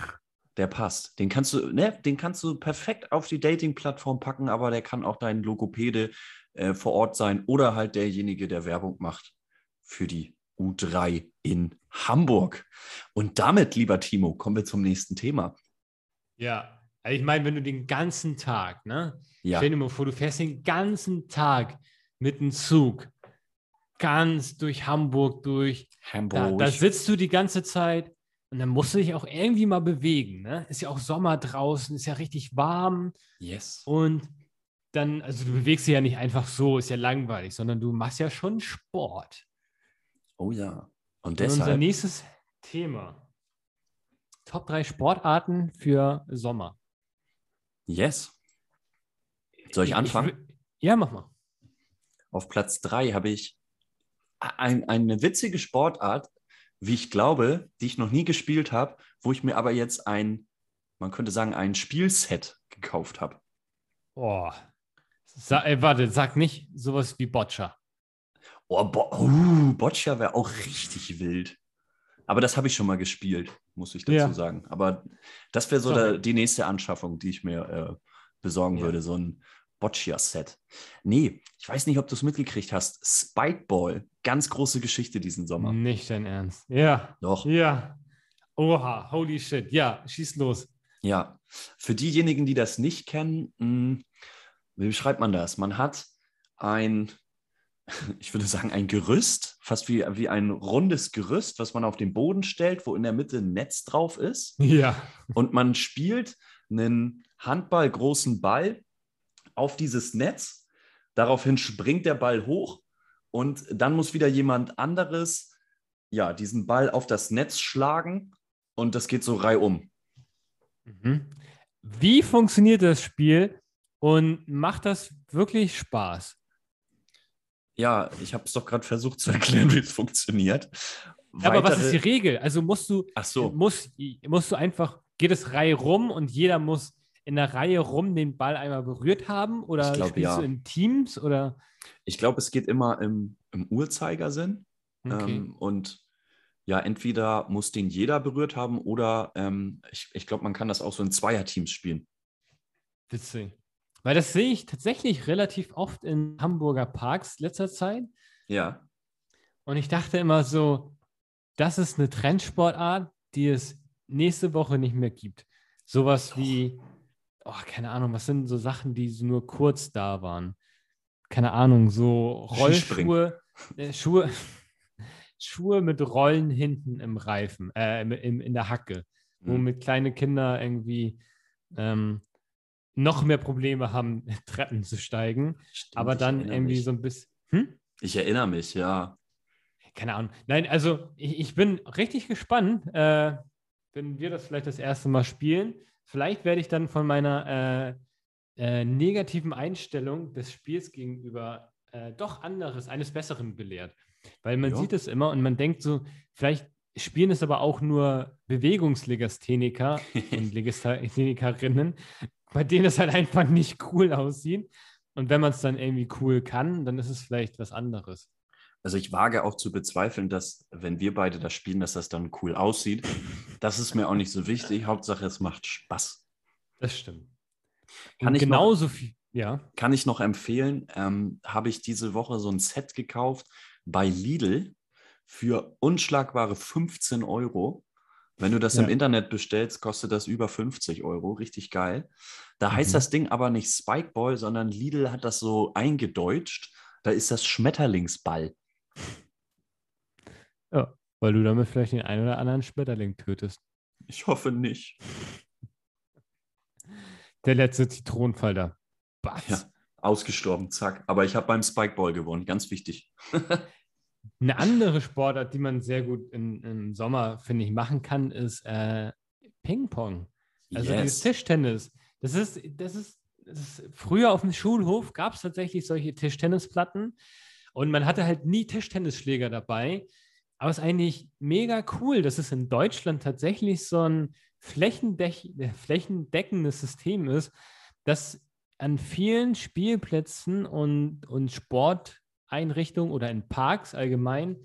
der passt. Den kannst du, ne, den kannst du perfekt auf die Dating-Plattform packen, aber der kann auch dein Logopäde äh, vor Ort sein oder halt derjenige, der Werbung macht für die U3 in Hamburg. Und damit, lieber Timo, kommen wir zum nächsten Thema. Ja. Also ich meine, wenn du den ganzen Tag, ne? Ja, Stell dir mal vor, du fährst den ganzen Tag mit dem Zug ganz durch Hamburg durch. Da, Hamburg. da sitzt du die ganze Zeit und dann musst du dich auch irgendwie mal bewegen. Ne? Ist ja auch Sommer draußen, ist ja richtig warm. yes. Und dann, also du bewegst dich ja nicht einfach so, ist ja langweilig, sondern du machst ja schon Sport. Oh ja. Und Und unser deshalb, nächstes Thema. Top 3 Sportarten für Sommer. yes. Soll ich anfangen? wü- ja, mach mal. Auf Platz 3 habe ich ein, eine witzige Sportart, wie ich glaube, die ich noch nie gespielt habe, wo ich mir aber jetzt ein, man könnte sagen, ein Spielset gekauft habe. Oh. Sa äh, warte, sag nicht sowas wie Boccia. Oh, Bo uh, Boccia wäre auch richtig wild. Aber das habe ich schon mal gespielt, muss ich dazu Ja. sagen. Aber das wäre so der, die nächste Anschaffung, die ich mir äh, besorgen Ja. würde, so ein Boccia-Set. Nee, ich weiß nicht, ob du es mitgekriegt hast. Spikeball, ganz große Geschichte diesen Sommer. Nicht dein Ernst. Ja, Doch, ja. Oha, holy shit. Ja, schieß los. ja. Für diejenigen, die das nicht kennen, mh, wie beschreibt man das? Man hat ein, ich würde sagen, ein Gerüst, fast wie, wie ein rundes Gerüst, was man auf den Boden stellt, wo in der Mitte ein Netz drauf ist. Ja. Und man spielt einen handballgroßen Ball auf dieses Netz. Daraufhin springt der Ball hoch und dann muss wieder jemand anderes ja, diesen Ball auf das Netz schlagen und das geht so reihum. Mhm. Wie funktioniert das Spiel und macht das wirklich Spaß? Ja, ich habe es doch gerade versucht zu erklären, wie es funktioniert. Ja, aber was ist die Regel? Also musst du, Ach so, musst, musst du einfach, geht es Reihe rum und jeder muss in der Reihe rum den Ball einmal berührt haben? Oder glaub, spielst ja. du in Teams? Oder? ich glaube, es geht immer im, im Uhrzeigersinn. Okay. Ähm, und ja, entweder muss den jeder berührt haben oder ähm, ich, ich glaube, man kann das auch so in Zweierteams spielen. Witzig. Weil das sehe ich tatsächlich relativ oft in Hamburger Parks letzter Zeit. Ja. Und ich dachte immer so, das ist eine Trendsportart, die es nächste Woche nicht mehr gibt. Sowas wie, oh, keine Ahnung, was sind so Sachen, die nur kurz da waren? Keine Ahnung, so. Rollschuhe, äh, Schuhe, Schuhe mit Rollen hinten im Reifen, äh, im, im, in der Hacke, Mhm. womit kleine Kinder irgendwie ähm, noch mehr Probleme haben, Treppen zu steigen, Stimmt, aber dann irgendwie mich. so ein bisschen. Hm? Ich erinnere mich, ja. Keine Ahnung. Nein, also ich, ich bin richtig gespannt, äh, wenn wir das vielleicht das erste Mal spielen. Vielleicht werde ich dann von meiner äh, äh, negativen Einstellung des Spiels gegenüber äh, doch anderes, eines Besseren belehrt. Weil man Ja. sieht es immer und man denkt so, vielleicht spielen es aber auch nur Bewegungslegastheniker und Legasthenikerinnen, bei denen es halt einfach nicht cool aussieht. Und wenn man es dann irgendwie cool kann, dann ist es vielleicht was anderes. Also ich wage auch zu bezweifeln, dass wenn wir beide das spielen, dass das dann cool aussieht. Das ist mir auch nicht so wichtig. Hauptsache, es macht Spaß. Das stimmt. Kann Und ich noch- genauso viel, ja. Kann ich noch empfehlen, ähm, habe ich diese Woche so ein Set gekauft bei Lidl für unschlagbare 15 Euro. Wenn du das Ja. im Internet bestellst, kostet das über 50 Euro. Richtig geil. Da heißt Mhm. das Ding aber nicht Spikeball, sondern Lidl hat das so eingedeutscht. Da ist das Schmetterlingsball. Weil du damit vielleicht den einen oder anderen Schmetterling tötest. Ich hoffe nicht. Der letzte Zitronenfall da. Batz. Ja, ausgestorben, zack. Aber ich habe beim Spikeball gewonnen, ganz wichtig. Eine andere Sportart, die man sehr gut in, im Sommer, finde ich, machen kann, ist äh, Ping-Pong. Also dieses Tischtennis. Das ist, das ist, das ist, früher auf dem Schulhof gab es tatsächlich solche Tischtennisplatten und man hatte halt nie Tischtennisschläger dabei. Aber es ist eigentlich mega cool, dass es in Deutschland tatsächlich so ein flächendech äh, flächendeckendes System ist, das an vielen Spielplätzen und, und Sporteinrichtungen oder in Parks allgemein,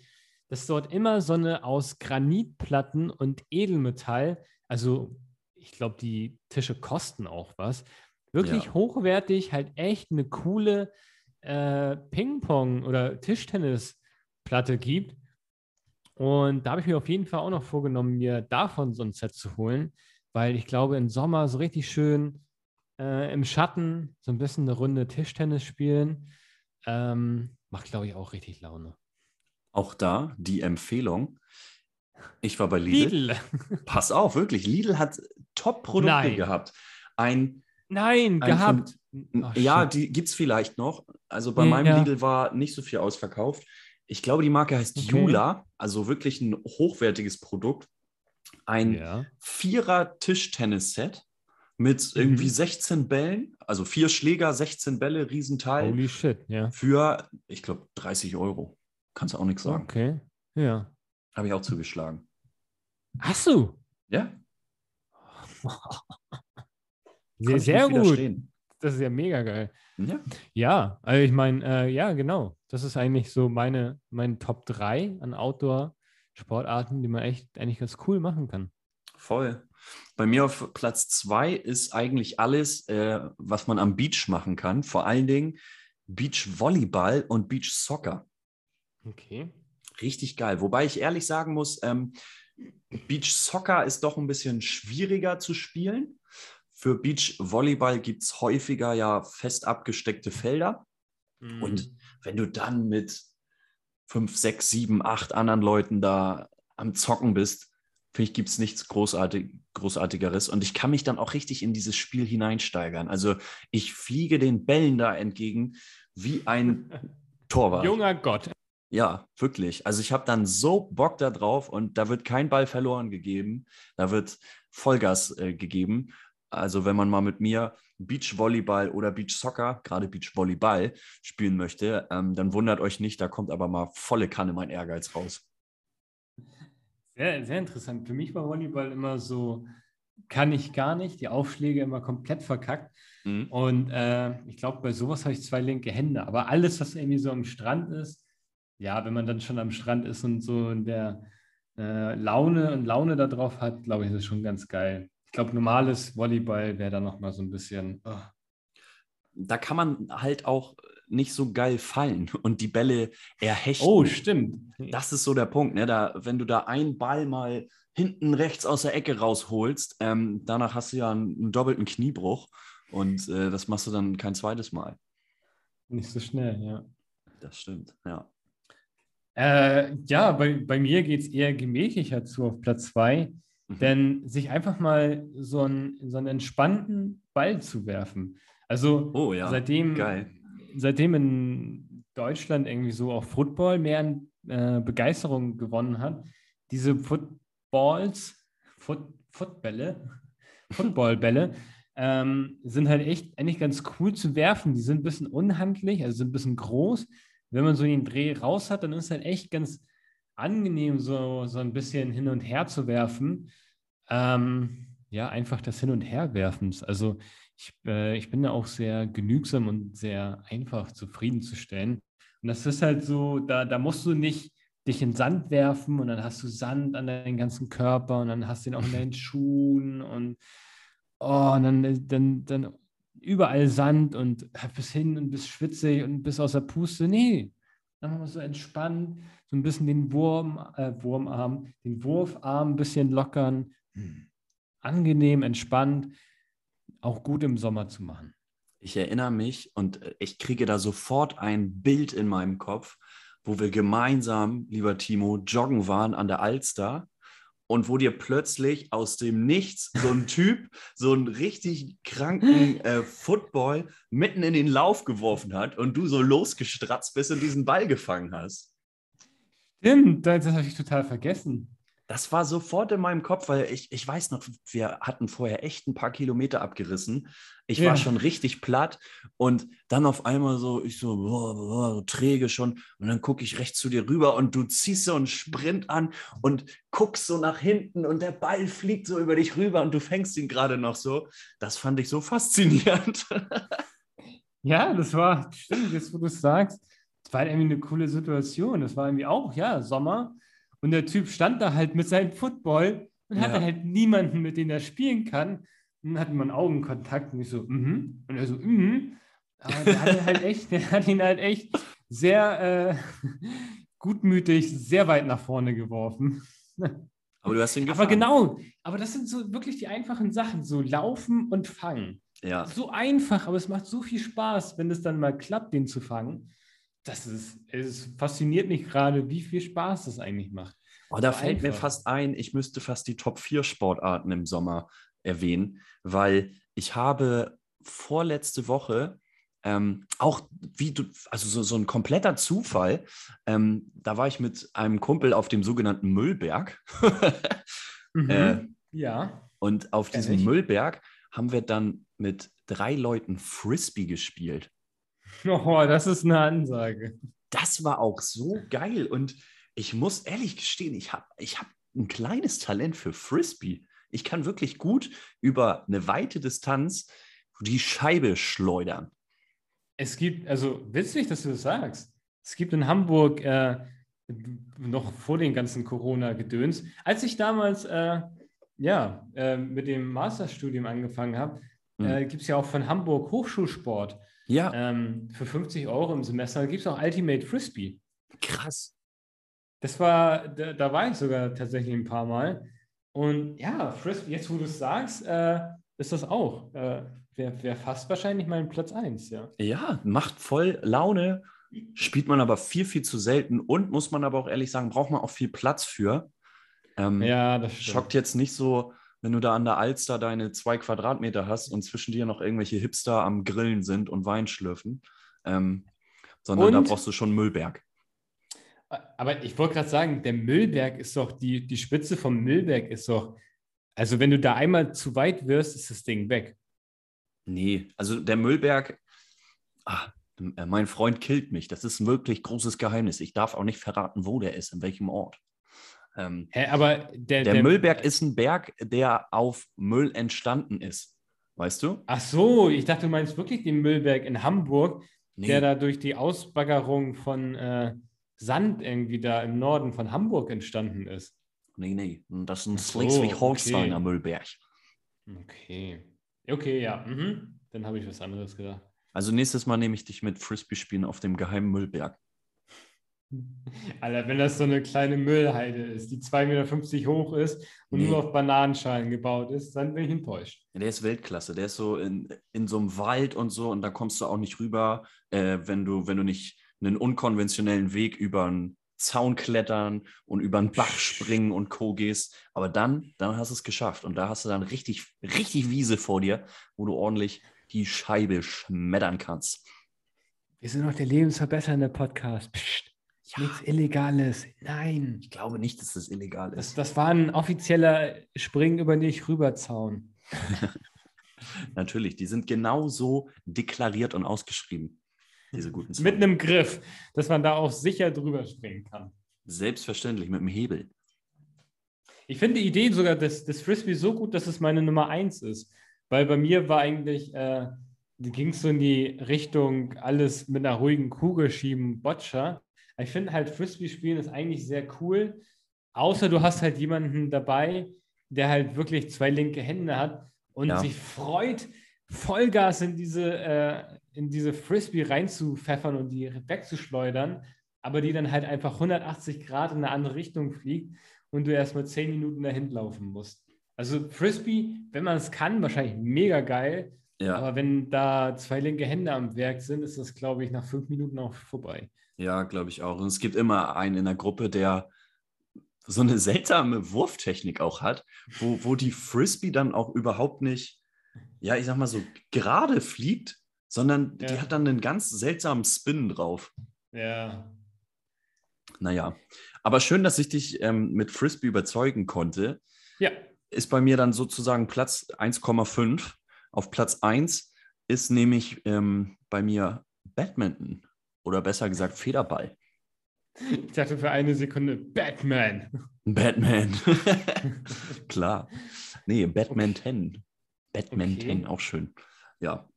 dass dort immer so eine aus Granitplatten und Edelmetall, also ich glaube, die Tische kosten auch was, wirklich Ja. hochwertig, halt echt eine coole äh, Ping-Pong- oder Tischtennisplatte gibt. Und da habe ich mir auf jeden Fall auch noch vorgenommen, mir davon so ein Set zu holen, weil ich glaube, im Sommer so richtig schön äh, im Schatten so ein bisschen eine Runde Tischtennis spielen, ähm, macht, glaube ich, auch richtig Laune. Auch da die Empfehlung. Ich war bei Lidl. Lidl. Pass auf, wirklich. Lidl hat Top-Produkte gehabt. Ein Nein, Ein gehabt. N- Ach, ja, shit. die gibt es vielleicht noch. Also bei Ja. meinem Lidl war nicht so viel ausverkauft. Ich glaube, die Marke heißt Okay. Jula, also wirklich ein hochwertiges Produkt. Ein ja. Vierer-Tischtennis-Set mit irgendwie Mhm. 16 Bällen, also vier Schläger, 16 Bälle, Riesenteil, Holy shit, ja. für, ich glaube, 30 Euro. Kannst du auch nichts sagen. Okay. Ja. Habe ich auch zugeschlagen. Hast du? Ja, Sehr, sehr gut. Das ist ja mega geil. Ja, Ja, also ich meine, äh, ja, genau. Das ist eigentlich so meine, meine Top 3 an Outdoor-Sportarten, die man echt eigentlich ganz cool machen kann. voll. Bei mir auf Platz zwei ist eigentlich alles, äh, was man am Beach machen kann. Vor allen Dingen Beach-Volleyball und Beach-Soccer. Okay. Richtig geil. Wobei ich ehrlich sagen muss, ähm, Beach Soccer ist doch ein bisschen schwieriger zu spielen. Für Beach Volleyball gibt es häufiger ja fest abgesteckte Felder. Mhm. Und wenn du dann mit fünf, sechs, sieben, acht anderen Leuten da am Zocken bist, finde ich, gibt es nichts Großartig, Großartigeres. Und ich kann mich dann auch richtig in dieses Spiel hineinsteigern. Also ich fliege den Bällen da entgegen wie ein Torwart. Junger Gott. Ja, wirklich. Also ich habe dann so Bock da drauf und da wird kein Ball verloren gegeben. Da wird Vollgas äh, gegeben. Also wenn man mal mit mir Beachvolleyball oder Beachsoccer, gerade Beachvolleyball, spielen möchte, ähm, dann wundert euch nicht, da kommt aber mal volle Kanne mein Ehrgeiz raus. Sehr, sehr interessant. Für mich war Volleyball immer so, kann ich gar nicht, die Aufschläge immer komplett verkackt. Mhm. Und äh, ich glaube, bei sowas habe ich zwei linke Hände. Aber alles, was irgendwie so am Strand ist, ja, wenn man dann schon am Strand ist und so in der äh, Laune und Laune da drauf hat, glaube ich, ist das schon ganz geil. Ich glaube, normales Volleyball wäre dann nochmal so ein bisschen. oh. Da kann man halt auch nicht so geil fallen und die Bälle erhechten. Oh, stimmt. Das ist so der Punkt, ne? Da, wenn du da einen Ball mal hinten rechts aus der Ecke rausholst, ähm, danach hast du ja einen, einen doppelten Kniebruch und äh, das machst du dann kein zweites Mal. Nicht so schnell, ja. Das stimmt, ja. Äh, ja, bei, bei mir geht es eher gemächlicher zu auf Platz zwei, Mhm. denn sich einfach mal so einen, so einen entspannten Ball zu werfen. Also Oh ja, seitdem, geil. seitdem in Deutschland irgendwie so auch Football mehr an äh, Begeisterung gewonnen hat, diese Footballs, Foot, Footbälle, Footballbälle, ähm, sind halt echt eigentlich ganz cool zu werfen. Die sind ein bisschen unhandlich, also sind ein bisschen groß. Wenn man so den Dreh raus hat, dann ist es halt echt ganz angenehm, so, so ein bisschen hin und her zu werfen. Ähm, ja, einfach das Hin- und Herwerfens. Also ich, äh, ich bin da auch sehr genügsam und sehr einfach zufriedenzustellen. Und das ist halt so, da, da musst du nicht dich in Sand werfen und dann hast du Sand an deinem ganzen Körper und dann hast du ihn auch in deinen Schuhen und, oh, und dann, dann, dann überall Sand und bis hin und bis schwitzig und bis aus der Puste. Nee, dann mal so entspannt, so ein bisschen den Wurm, äh, Wurmarm, den Wurfarm ein bisschen lockern. Hm. Angenehm, entspannt, auch gut im Sommer zu machen. Ich erinnere mich und äh, ich kriege da sofort ein Bild in meinem Kopf, wo wir gemeinsam, lieber Timo, joggen waren an der Alster und wo dir plötzlich aus dem Nichts so ein Typ so einen richtig kranken äh, Football mitten in den Lauf geworfen hat und du so losgestratzt bist und diesen Ball gefangen hast. Stimmt, das, das habe ich total vergessen. Das war sofort in meinem Kopf, weil ich, ich weiß noch, wir hatten vorher echt ein paar Kilometer abgerissen. Ich Ja. war schon richtig platt und dann auf einmal so, ich so, boah, boah, träge schon und dann gucke ich rechts zu dir rüber und du ziehst so einen Sprint an und guckst so nach hinten und der Ball fliegt so über dich rüber und du fängst ihn gerade noch so. Das fand ich so faszinierend. Ja, das war, stimmt, jetzt wo du es sagst, das war irgendwie eine coole Situation. Das war irgendwie auch, ja, Sommer. Und der Typ stand da halt mit seinem Football und hatte Ja. halt niemanden, mit dem er spielen kann. Und dann hatten wir einen Augenkontakt und ich so, mhm. Und er so, mhm. Aber der hat ihn halt echt, der hat ihn halt echt sehr äh, gutmütig, sehr weit nach vorne geworfen. Aber du hast ihn Aber gefangen. genau, aber das sind so wirklich die einfachen Sachen, so laufen und fangen. Ja, So einfach, aber es macht so viel Spaß, wenn es dann mal klappt, den zu fangen. Das ist, es fasziniert mich gerade, wie viel Spaß das eigentlich macht. Oh, da fällt mir einfach. fast ein, ich müsste fast die Top 4 Sportarten im Sommer erwähnen, weil ich habe vorletzte Woche ähm, auch wie du, also so, so ein kompletter Zufall. Ähm, da war ich mit einem Kumpel auf dem sogenannten Müllberg. Mhm. Äh, ja. und auf diesem ich. Müllberg haben wir dann mit drei Leuten Frisbee gespielt. Oh, das ist eine Ansage. Das war auch so geil. Und ich muss ehrlich gestehen, ich habe ich hab ein kleines Talent für Frisbee. Ich kann wirklich gut über eine weite Distanz die Scheibe schleudern. Es gibt, also witzig, dass du das sagst. Es gibt in Hamburg äh, noch vor den ganzen Corona-Gedöns, als ich damals äh, ja, äh, mit dem Masterstudium angefangen habe, Hm. äh, gibt es ja auch von Hamburg Hochschulsport. Ja, Ähm, für 50 Euro im Semester gibt es auch Ultimate Frisbee. krass. Das war, da, da war ich sogar tatsächlich ein paar Mal. Und ja, Frisbee, jetzt wo du es sagst, äh, ist das auch. Äh, Wäre wär fast wahrscheinlich mein Platz 1, ja. Ja, macht voll Laune, spielt man aber viel, viel zu selten und muss man aber auch ehrlich sagen, braucht man auch viel Platz für. Ähm, Ja, das stimmt. Schockt jetzt nicht so, wenn du da an der Alster deine zwei Quadratmeter hast und zwischen dir noch irgendwelche Hipster am Grillen sind und Wein schlürfen, ähm, sondern da Und- brauchst du schon Müllberg. Aber ich wollte gerade sagen, der Müllberg ist doch, die, die Spitze vom Müllberg ist doch, also wenn du da einmal zu weit wirst, ist das Ding weg. Nee, also der Müllberg, ah, äh, mein Freund killt mich. Das ist ein wirklich großes Geheimnis. Ich darf auch nicht verraten, wo der ist, in welchem Ort. Ähm, Hä, aber der, der Müllberg ist ein Berg, der auf Müll entstanden ist. Weißt du? Ach so, ich dachte, du meinst wirklich den Müllberg in Hamburg, Nee. der da durch die Ausbaggerung von äh, Sand irgendwie da im Norden von Hamburg entstanden ist. Nee, nee, das ist ein so, Schleswig-Holsteiner okay. Müllberg. Okay. Okay, ja. Mhm. Dann habe ich was anderes gedacht. Also nächstes Mal nehme ich dich mit Frisbee spielen auf dem geheimen Müllberg. Alter, wenn das so eine kleine Müllheide ist, die 2,50 Meter hoch ist und Nee. nur auf Bananenschalen gebaut ist, dann bin ich enttäuscht. Der ist Weltklasse. Der ist so in, in so einem Wald und so und da kommst du auch nicht rüber, äh, wenn, du, wenn du nicht einen unkonventionellen Weg über einen Zaun klettern und über einen Bach springen und Co. gehst. Aber dann, dann hast du es geschafft und da hast du dann richtig, richtig Wiese vor dir, wo du ordentlich die Scheibe schmettern kannst. Wir sind noch der lebensverbessernde Podcast. Psst, nichts Illegales. Nein. Ich glaube nicht, dass das illegal Das, ist. das war ein offizieller Springen über dich rüberzaun. Natürlich, die sind genauso deklariert und ausgeschrieben, diese guten Mit Zäune. einem Griff, dass man da auch sicher drüber springen kann. Selbstverständlich, mit dem Hebel. Ich finde die Idee sogar des, des Frisbee so gut, dass es meine Nummer eins ist. Weil bei mir war eigentlich, äh, ging es so in die Richtung, alles mit einer ruhigen Kugel schieben, Boccia. Ich finde halt, Frisbee spielen ist eigentlich sehr cool. Außer du hast halt jemanden dabei, der halt wirklich zwei linke Hände hat und Ja. sich freut, Vollgas in diese, äh, in diese Frisbee reinzupfeffern und die wegzuschleudern, aber die dann halt einfach 180 Grad in eine andere Richtung fliegt und du erstmal 10 Minuten dahin laufen musst. Also Frisbee, wenn man es kann, wahrscheinlich mega geil, Ja, aber wenn da zwei linke Hände am Werk sind, ist das, glaube ich, nach fünf Minuten auch vorbei. ja, glaube ich auch. Und es gibt immer einen in der Gruppe, der so eine seltsame Wurftechnik auch hat, wo, wo die Frisbee dann auch überhaupt nicht, ja, ich sag mal so gerade fliegt, sondern die Ja. hat dann einen ganz seltsamen Spin drauf. Ja. Naja, aber schön, dass ich dich ähm, mit Frisbee überzeugen konnte. Ja. Ist bei mir dann sozusagen Platz 1,5. Auf Platz 1 ist nämlich ähm, bei mir Badminton oder besser gesagt Federball. Ich dachte für eine Sekunde, Batman. Batman. Klar. Nee, Badminton. Badminton, Okay. auch schön. Ja.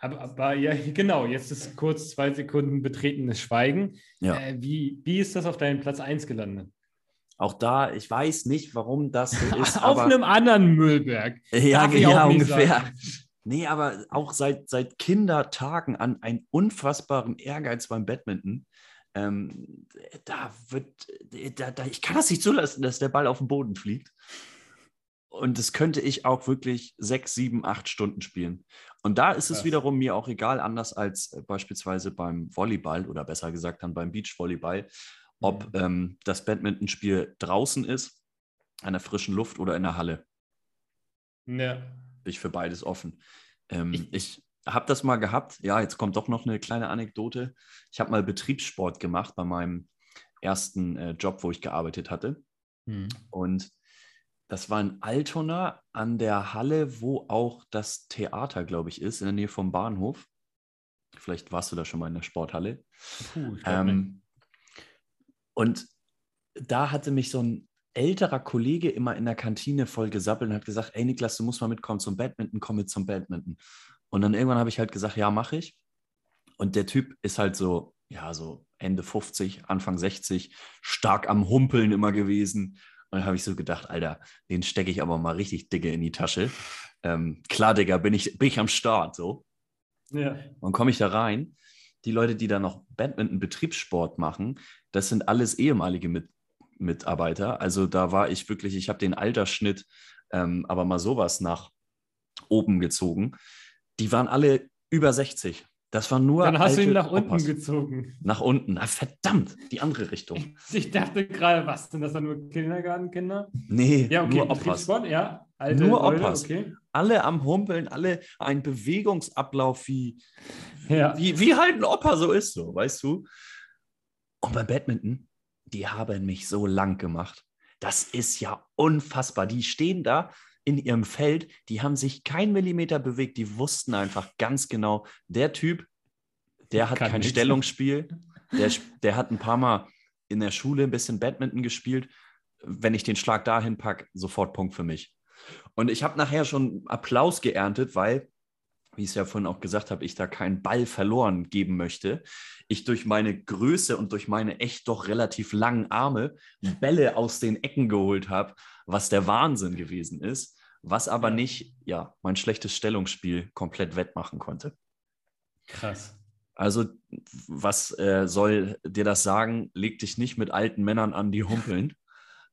Aber, aber ja, genau, jetzt ist kurz zwei Sekunden betretenes Schweigen. Ja. Äh, wie, wie ist das auf deinen Platz 1 gelandet? Auch da, ich weiß nicht, warum das so ist, auf aber einem anderen Müllberg. ja, darf ja ungefähr. sagen. Nee, aber auch seit, seit Kindertagen an einen unfassbaren Ehrgeiz beim Badminton. Ähm, da wird, da, da, ich kann das nicht zulassen, dass der Ball auf den Boden fliegt. Und das könnte ich auch wirklich sechs, sieben, acht Stunden spielen. Und da ist es wiederum mir auch egal, anders als äh, beispielsweise beim Volleyball oder besser gesagt dann beim Beachvolleyball, ob Mhm. ähm, das Badmintonspiel draußen ist, an der frischen Luft oder in der Halle Ja. bin ich für beides offen. Ähm, ich ich habe das mal gehabt. Ja, jetzt kommt doch noch eine kleine Anekdote. Ich habe mal Betriebssport gemacht bei meinem ersten äh, Job, wo ich gearbeitet hatte. Hm. Und das war in Altona an der Halle, wo auch das Theater, glaube ich, ist, in der Nähe vom Bahnhof. Vielleicht warst du da schon mal in der Sporthalle. Puh, ich. Ähm, und da hatte mich so ein älterer Kollege immer in der Kantine voll gesappelt und hat gesagt, ey Niklas, du musst mal mitkommen zum Badminton, komm mit zum Badminton. Und dann irgendwann habe ich halt gesagt, ja, mache ich. Und der Typ ist halt so, ja, so Ende 50, Anfang 60, stark am Humpeln immer gewesen. Und dann habe ich so gedacht, Alter, den stecke ich aber mal richtig dicke in die Tasche. Ähm, klar, Digga, bin ich, bin ich am Start, so. Ja. Und komme ich da rein. Die Leute, die da noch Badminton-Betriebssport machen, das sind alles ehemalige Mit Mitarbeiter. Also da war ich wirklich, ich habe den Altersschnitt ähm, aber mal sowas nach oben gezogen. Die waren alle über 60. Das war nur. Dann hast du ihn nach unten Opas. gezogen. Nach unten. Ah, verdammt, die andere Richtung. Ich dachte gerade, was sind das dann nur Kindergartenkinder? Nee, Ja, okay, nur Opas. Betriebssport, ja. Alte Nur Leute, Opas. okay. Alle am Humpeln, alle einen Bewegungsablauf, wie, Ja. wie, wie halt ein Opa so ist, so, weißt du? Und beim Badminton, die haben mich so lang gemacht. Das ist ja unfassbar. Die stehen da in ihrem Feld, die haben sich keinen Millimeter bewegt, die wussten einfach ganz genau, der Typ, der hat Kann kein nichts. Stellungsspiel, der, der hat ein paar Mal in der Schule ein bisschen Badminton gespielt. Wenn ich den Schlag dahin packe, sofort Punkt für mich. Und ich habe nachher schon Applaus geerntet, weil, wie ich es ja vorhin auch gesagt habe, ich da keinen Ball verloren geben möchte. Ich durch meine Größe und durch meine echt doch relativ langen Arme Bälle aus den Ecken geholt habe, was der Wahnsinn gewesen ist, was aber nicht, ja, mein schlechtes Stellungsspiel komplett wettmachen konnte. Krass. Also, was äh, soll dir das sagen? Leg dich nicht mit alten Männern an, die humpeln.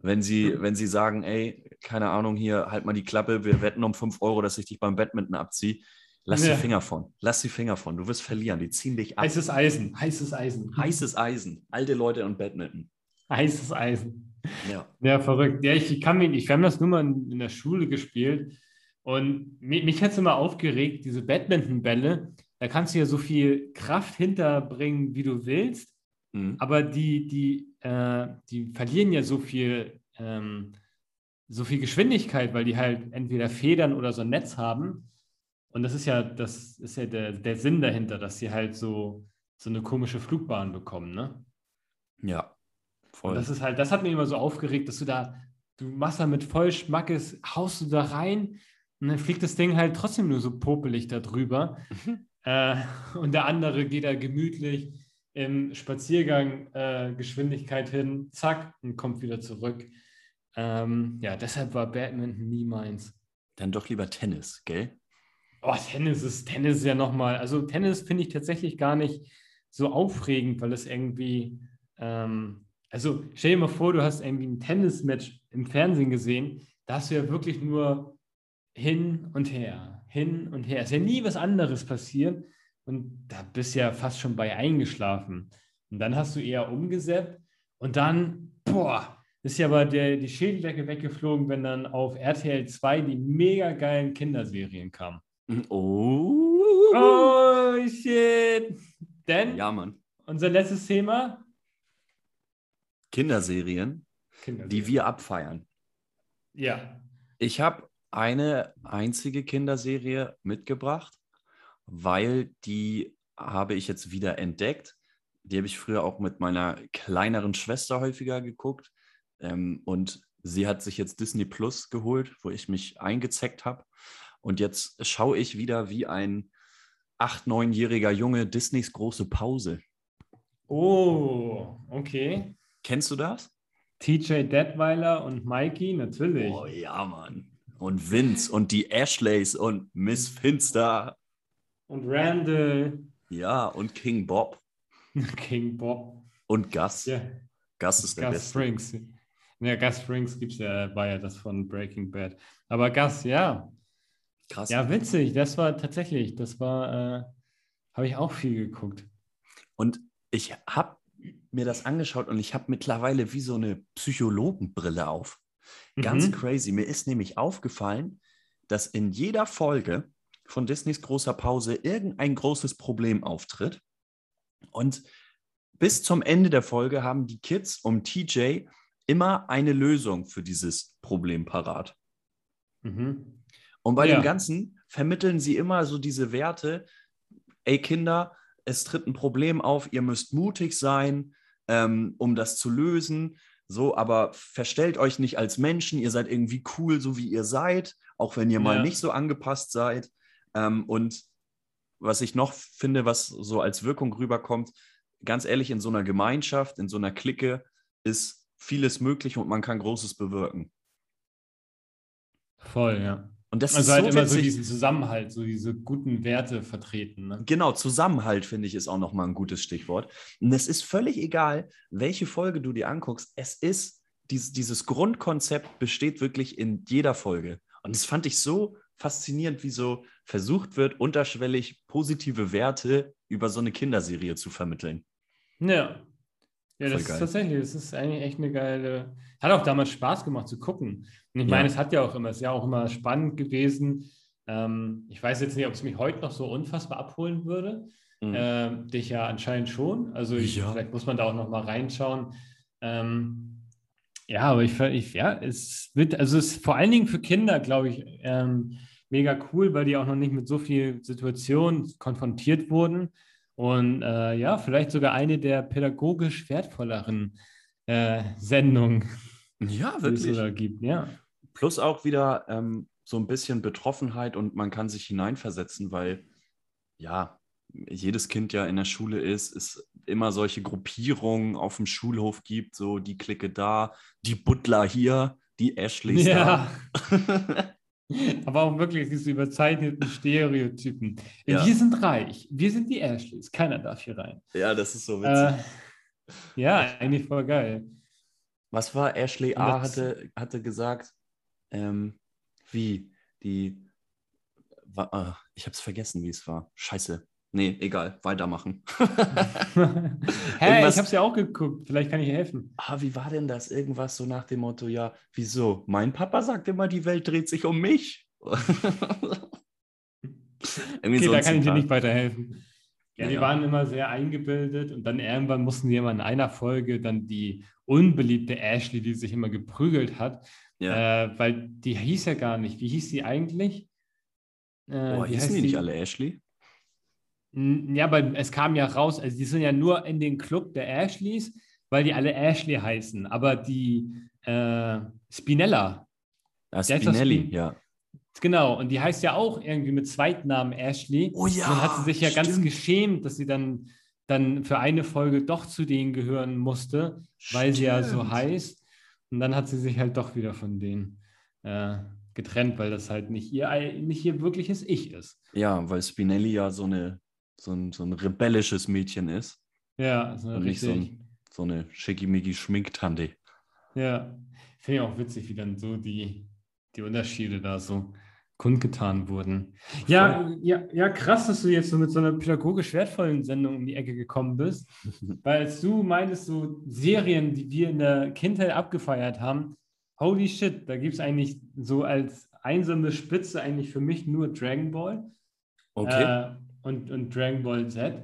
Wenn sie, wenn sie sagen, ey, keine Ahnung, hier, halt mal die Klappe, wir wetten um 5 Euro, dass ich dich beim Badminton abziehe. Lass Ja. die Finger von. Lass die Finger von. Du wirst verlieren. Die ziehen dich ab. Heißes Eisen. Heißes Eisen. Heißes Eisen. Alte Leute und Badminton. Heißes Eisen. Ja. Ja, verrückt. Ja, ich kann mich nicht. Wir haben das nur mal in, in der Schule gespielt. Und mich, mich hat es immer aufgeregt, diese Badmintonbälle. Da kannst du ja so viel Kraft hinterbringen, wie du willst. Mhm. Aber die, die, äh, die verlieren ja so viel, ähm, so viel Geschwindigkeit, weil die halt entweder Federn oder so ein Netz haben. Und das ist ja, das ist ja der, der Sinn dahinter, dass sie halt so, so eine komische Flugbahn bekommen, ne? Ja. Und Voll. das ist halt, das hat mich immer so aufgeregt, dass du da, du machst da mit voll Schmackes, haust du da rein und dann fliegt das Ding halt trotzdem nur so popelig da drüber. äh, und der andere geht da gemütlich im Spaziergang äh, Geschwindigkeit hin, zack, und kommt wieder zurück. Ähm, ja, deshalb war Badminton nie meins. Dann doch lieber Tennis, gell? Oh, Tennis ist, Tennis ist ja nochmal, also Tennis finde ich tatsächlich gar nicht so aufregend, weil es irgendwie, ähm, also stell dir mal vor, du hast irgendwie ein Tennismatch im Fernsehen gesehen, da hast du ja wirklich nur hin und her, hin und her. Es ist ja nie was anderes passiert und da bist du ja fast schon bei eingeschlafen. Und dann hast du eher umgesetzt und dann, boah, ist ja aber der, die Schädeldecke weggeflogen, wenn dann auf RTL 2 die mega geilen Kinderserien kamen. Oh. Oh, shit. Denn Ja, Mann. unser letztes Thema. Kinderserien, die wir abfeiern. Ja. Ich habe eine einzige Kinderserie mitgebracht, weil die habe ich jetzt wieder entdeckt. Die habe ich früher auch mit meiner kleineren Schwester häufiger geguckt. Ähm, und sie hat sich jetzt Disney Plus geholt, wo ich mich eingezeckt habe. Und jetzt schaue ich wieder wie ein acht-, neunjähriger Junge Disneys große Pause. Oh, okay. Kennst du das? TJ Detweiler und Mikey, natürlich. Oh ja, Mann. Und Vince und die Ashleys und Miss Finster. Und Randall, Ja, und King Bob King Bob. und Gus. Ja, Gus ist der Gus Beste. Springs. Ja, Gus Springs gibt's ja, war ja das von Breaking Bad. Aber Gus, ja. Krass. Ja, witzig. Das war tatsächlich, das war, äh, habe ich auch viel geguckt. Und ich habe mir das angeschaut und ich habe mittlerweile wie so eine Psychologenbrille auf. Ganz Mhm. crazy. Mir ist nämlich aufgefallen, dass in jeder Folge von Disneys großer Pause irgendein großes Problem auftritt. Und bis zum Ende der Folge haben die Kids um TJ immer eine Lösung für dieses Problem parat. Mhm. Und bei ja. dem Ganzen vermitteln sie immer so diese Werte, ey Kinder, es tritt ein Problem auf, ihr müsst mutig sein, ähm, um das zu lösen. So, aber verstellt euch nicht als Menschen, ihr seid irgendwie cool, so wie ihr seid, auch wenn ihr ja. mal nicht so angepasst seid. Ähm, und was ich noch finde, was so als Wirkung rüberkommt, ganz ehrlich, in so einer Gemeinschaft, in so einer Clique ist vieles möglich und man kann Großes bewirken. Voll, ja. Und das also ist halt so immer so diesen Zusammenhalt, so diese guten Werte vertreten. Ne? Genau, Zusammenhalt finde ich ist auch nochmal ein gutes Stichwort. Und es ist völlig egal, welche Folge du dir anguckst. Es ist, dieses, dieses Grundkonzept besteht wirklich in jeder Folge. Und das fand ich so faszinierend, wie so versucht wird, unterschwellig positive Werte über so eine Kinderserie zu vermitteln. Ja. Ja, das ist tatsächlich, das ist eigentlich echt eine geile. Hat auch damals Spaß gemacht zu gucken. Und ich ja. meine, es hat ja auch immer, es ist ja auch immer spannend gewesen. Ähm, ich weiß jetzt nicht, ob es mich heute noch so unfassbar abholen würde. Mhm. Ähm, dich ja anscheinend schon. Also ich, ja. vielleicht muss man da auch noch mal reinschauen. Ähm, ja, aber ich, ich, ja, es wird, also es ist vor allen Dingen für Kinder, glaube ich, ähm, mega cool, weil die auch noch nicht mit so vielen Situationen konfrontiert wurden. Und äh, ja, vielleicht sogar eine der pädagogisch wertvolleren äh, Sendungen, ja, wirklich. die es da gibt. Ja. Plus auch wieder ähm, so ein bisschen Betroffenheit und man kann sich hineinversetzen, weil ja, jedes Kind ja in der Schule ist, es immer solche Gruppierungen auf dem Schulhof gibt, so die Clique da, die Butler hier, die Ashleys ja. da. Aber auch wirklich diese überzeichneten Stereotypen. Ja. Wir sind reich, wir sind die Ashleys, keiner darf hier rein. Ja, das ist so witzig. Äh, ja, eigentlich voll geil. Was war Ashley A. hatte, hatte gesagt, ähm, wie die, war, äh, ich habe es vergessen, wie es war. Scheiße. Nee, egal, weitermachen. hey, ich habe es ja auch geguckt, vielleicht kann ich helfen. Ah, wie war denn das? Irgendwas so nach dem Motto, ja, wieso? Mein Papa sagt immer, die Welt dreht sich um mich. okay, so da kann ich dir nicht weiterhelfen. Ja, die ja. waren immer sehr eingebildet und dann irgendwann mussten die immer in einer Folge dann die unbeliebte Ashley, die sich immer geprügelt hat, ja. äh, weil die hieß ja gar nicht. Wie hieß sie eigentlich? Äh, Boah, hießen die nicht alle Ashley? Ja, aber es kam ja raus, also die sind ja nur in den Club der Ashleys, weil die alle Ashley heißen. Aber die äh, Spinella. Ah, Spinelli, Spin ja. Genau, und die heißt ja auch irgendwie mit Zweitnamen Ashley. Oh ja. Und dann hat sie sich ja stimmt. ganz geschämt, dass sie dann, dann für eine Folge doch zu denen gehören musste, stimmt. weil sie ja so heißt. Und dann hat sie sich halt doch wieder von denen äh, getrennt, weil das halt nicht ihr, nicht ihr wirkliches Ich ist. Ja, weil Spinelli ja so eine so ein, so ein rebellisches Mädchen ist. Ja, so und nicht so, ein, so eine schickimicki Schminktante. Ja, finde ich auch witzig, wie dann so die, die Unterschiede da so kundgetan wurden. Ja, ja, ja, krass, dass du jetzt so mit so einer pädagogisch wertvollen Sendung um die Ecke gekommen bist. Weil als du meintest, so Serien, die wir in der Kindheit abgefeiert haben, holy shit, da gibt es eigentlich so als einsame Spitze eigentlich für mich nur Dragon Ball. Okay. Äh, und, und Dragon Ball Z.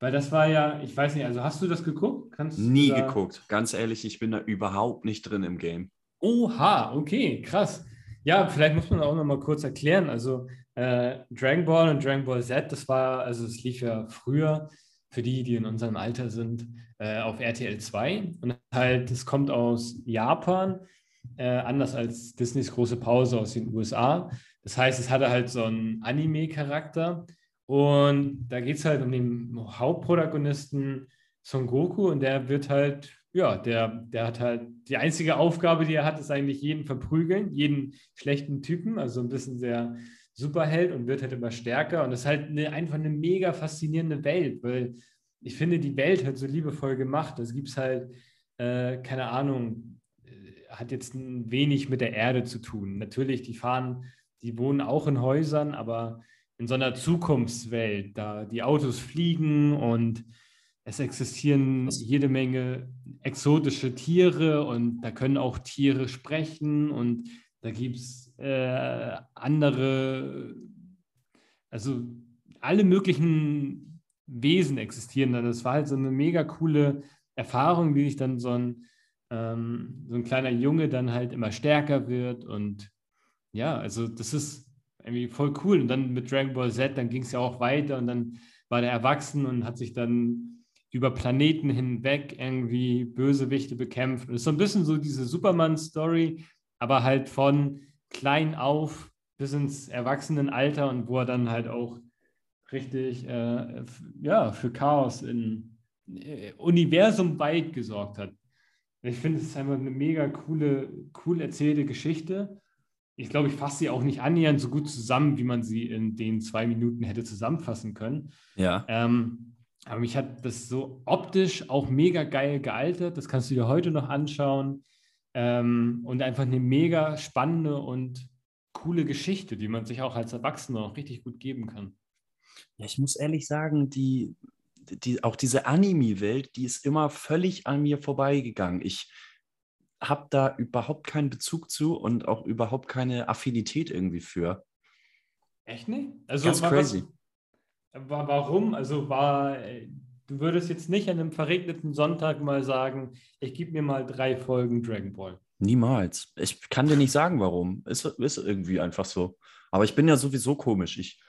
Weil das war ja, ich weiß nicht, also hast du das geguckt? Kannst Nie da... geguckt. Ganz ehrlich, ich bin da überhaupt nicht drin im Game. Oha, okay, krass. Ja, vielleicht muss man auch noch mal kurz erklären. Also äh, Dragon Ball und Dragon Ball Z, das war, also es lief ja früher für die, die in unserem Alter sind, äh, auf RTL 2. Und halt, es kommt aus Japan, äh, anders als Disneys große Pause aus den USA. Das heißt, es hatte halt so einen Anime-Charakter. Und da geht es halt um den Hauptprotagonisten Son Goku und der wird halt, ja, der, der hat halt, die einzige Aufgabe, die er hat, ist eigentlich jeden verprügeln, jeden schlechten Typen, also ein bisschen sehr Superheld und wird halt immer stärker. Und das ist halt eine, einfach eine mega faszinierende Welt, weil ich finde, die Welt halt so liebevoll gemacht. Das gibt es halt, äh, keine Ahnung, äh, hat jetzt ein wenig mit der Erde zu tun. Natürlich, die fahren, die wohnen auch in Häusern, aber in so einer Zukunftswelt, da die Autos fliegen und es existieren jede Menge exotische Tiere und da können auch Tiere sprechen und da gibt es äh, andere also alle möglichen Wesen existieren dann. Das war halt so eine mega coole Erfahrung, wie sich dann so ein, ähm, so ein kleiner Junge dann halt immer stärker wird. Und ja, also das ist irgendwie voll cool. Und dann mit Dragon Ball Z, dann ging es ja auch weiter und dann war der erwachsen und hat sich dann über Planeten hinweg irgendwie Bösewichte bekämpft. Und es ist so ein bisschen so diese Superman-Story, aber halt von klein auf bis ins Erwachsenenalter und wo er dann halt auch richtig äh, ja, für Chaos in äh, Universum weit gesorgt hat. Ich finde, es ist einfach eine mega coole, cool erzählte Geschichte. Ich glaube, ich fasse sie auch nicht annähernd so gut zusammen, wie man sie in den zwei Minuten hätte zusammenfassen können. Ja. Ähm, aber mich hat das so optisch auch mega geil gealtert. Das kannst du dir heute noch anschauen. Ähm, und einfach eine mega spannende und coole Geschichte, die man sich auch als Erwachsener auch richtig gut geben kann. Ja, ich muss ehrlich sagen, die, die, auch diese Anime-Welt, die ist immer völlig an mir vorbeigegangen. Ich habe da überhaupt keinen Bezug zu und auch überhaupt keine Affinität irgendwie für. Echt nicht? Also Ganz crazy. Was, warum? Also war, du würdest jetzt nicht an einem verregneten Sonntag mal sagen, ich gebe mir mal drei Folgen Dragon Ball. Niemals. Ich kann dir nicht sagen, warum. Ist, ist irgendwie einfach so. Aber ich bin ja sowieso komisch. Ich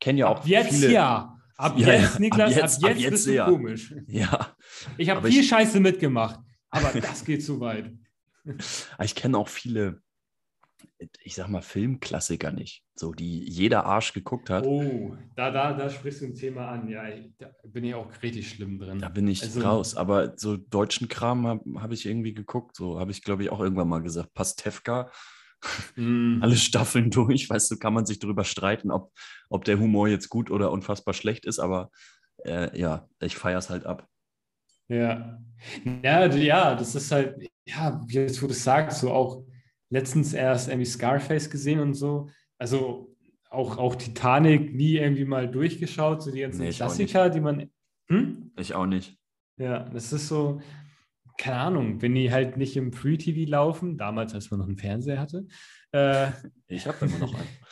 kenne ja auch ab jetzt viele. Ja. Ab Ja, jetzt, ja, Niklas, ab jetzt- ab ab jetzt, jetzt bist du ja. komisch. Ja, Ich habe viel ich- Scheiße mitgemacht, aber das geht zu weit. aber ich kenne auch viele, ich sag mal, Filmklassiker nicht. So, die jeder Arsch geguckt hat. Oh, da, da, da sprichst du ein Thema an. Ja, ich- da bin ich auch richtig schlimm drin. Da bin ich Also- raus. Aber so deutschen Kram habe hab ich irgendwie geguckt. So habe ich, glaube ich, auch irgendwann mal gesagt. Pastewka, Mm. alle Staffeln durch. Weißt du, kann man sich darüber streiten, ob, ob der Humor jetzt gut oder unfassbar schlecht ist. Aber äh, ja, ich feiere es halt ab. Ja. Ja, ja, das ist halt, ja, wie jetzt, wo du es sagst, so auch letztens erst irgendwie Scarface gesehen und so. Also auch, auch Titanic nie irgendwie mal durchgeschaut, so die ganzen Nee, Klassiker, die man. Hm? Ich auch nicht. Ja, das ist so, keine Ahnung, wenn die halt nicht im Free-TV laufen, damals, als man noch einen Fernseher hatte, äh, Ich habe immer noch einen.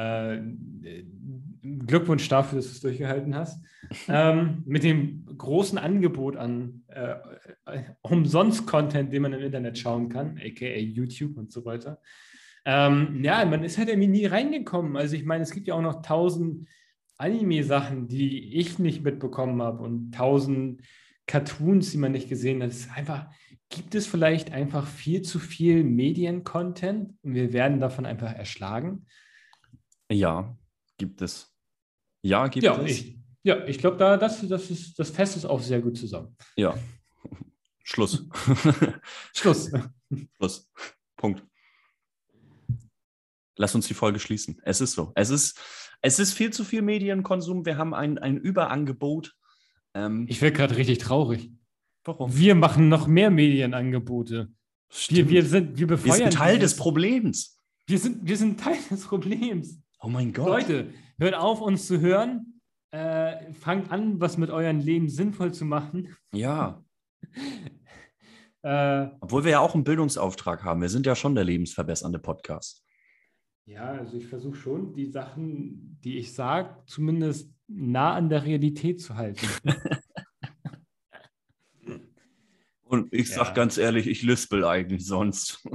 Äh, Glückwunsch dafür, dass du es durchgehalten hast. ähm, mit dem großen Angebot an äh, äh, Umsonst-Content, den man im Internet schauen kann, aka YouTube und so weiter. Ähm, ja, man ist halt irgendwie nie reingekommen. Also ich meine, es gibt ja auch noch tausend Anime-Sachen, die ich nicht mitbekommen habe und tausend Cartoons, die man nicht gesehen hat. Es ist einfach, gibt es vielleicht einfach viel zu viel Medien-Content und wir werden davon einfach erschlagen? Ja, gibt es. Ja, gibt Ja, es. ich, ja, ich glaube, da, das, das, ist, das Fest ist auch sehr gut zusammen. Ja. Schluss. Schluss. Schluss. Punkt. Lass uns die Folge schließen. Es ist so. Es ist, es ist viel zu viel Medienkonsum. Wir haben ein, ein Überangebot. Ähm, Ich werde gerade richtig traurig. warum? Wir machen noch mehr Medienangebote. Wir, Stimmt. wir, sind, wir Wir befeuern. sind Teil des Problems. wir sind, wir sind Teil des Problems. Oh mein Gott. Leute, hört auf, uns zu hören. Äh, fangt an, was mit eurem Leben sinnvoll zu machen. Ja. Äh, Obwohl wir ja auch einen Bildungsauftrag haben. Wir sind ja schon der lebensverbessernde Podcast. ja, also ich versuche schon, die Sachen, die ich sage, zumindest nah an der Realität zu halten. Und ich Ja. sag ganz ehrlich, ich lispel eigentlich sonst.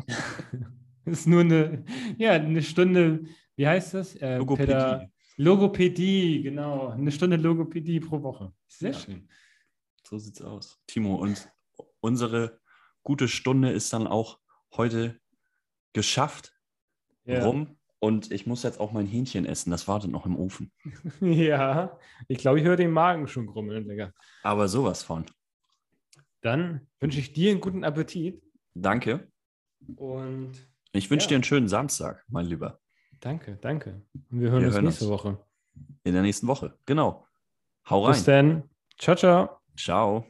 Das ist nur eine, ja, eine Stunde, wie heißt das? Äh, Logopädie. Päda- Logopädie, genau. Eine Stunde Logopädie pro Woche. Sehr Ja. schön. So sieht's aus. Timo, und unsere gute Stunde ist dann auch heute geschafft. Ja. rum. Und ich muss jetzt auch mein Hähnchen essen. Das wartet noch im Ofen. ja, ich glaube, ich höre den Magen schon grummeln, Digga. Aber sowas von. Dann wünsche ich dir einen guten Appetit Danke. und Ich wünsche Ja. dir einen schönen Samstag, mein Lieber. Danke, danke. Und wir hören Wir uns hören nächste uns. Woche. In der nächsten Woche. Genau. Hau Bis rein. dann. Ciao, ciao. Ciao.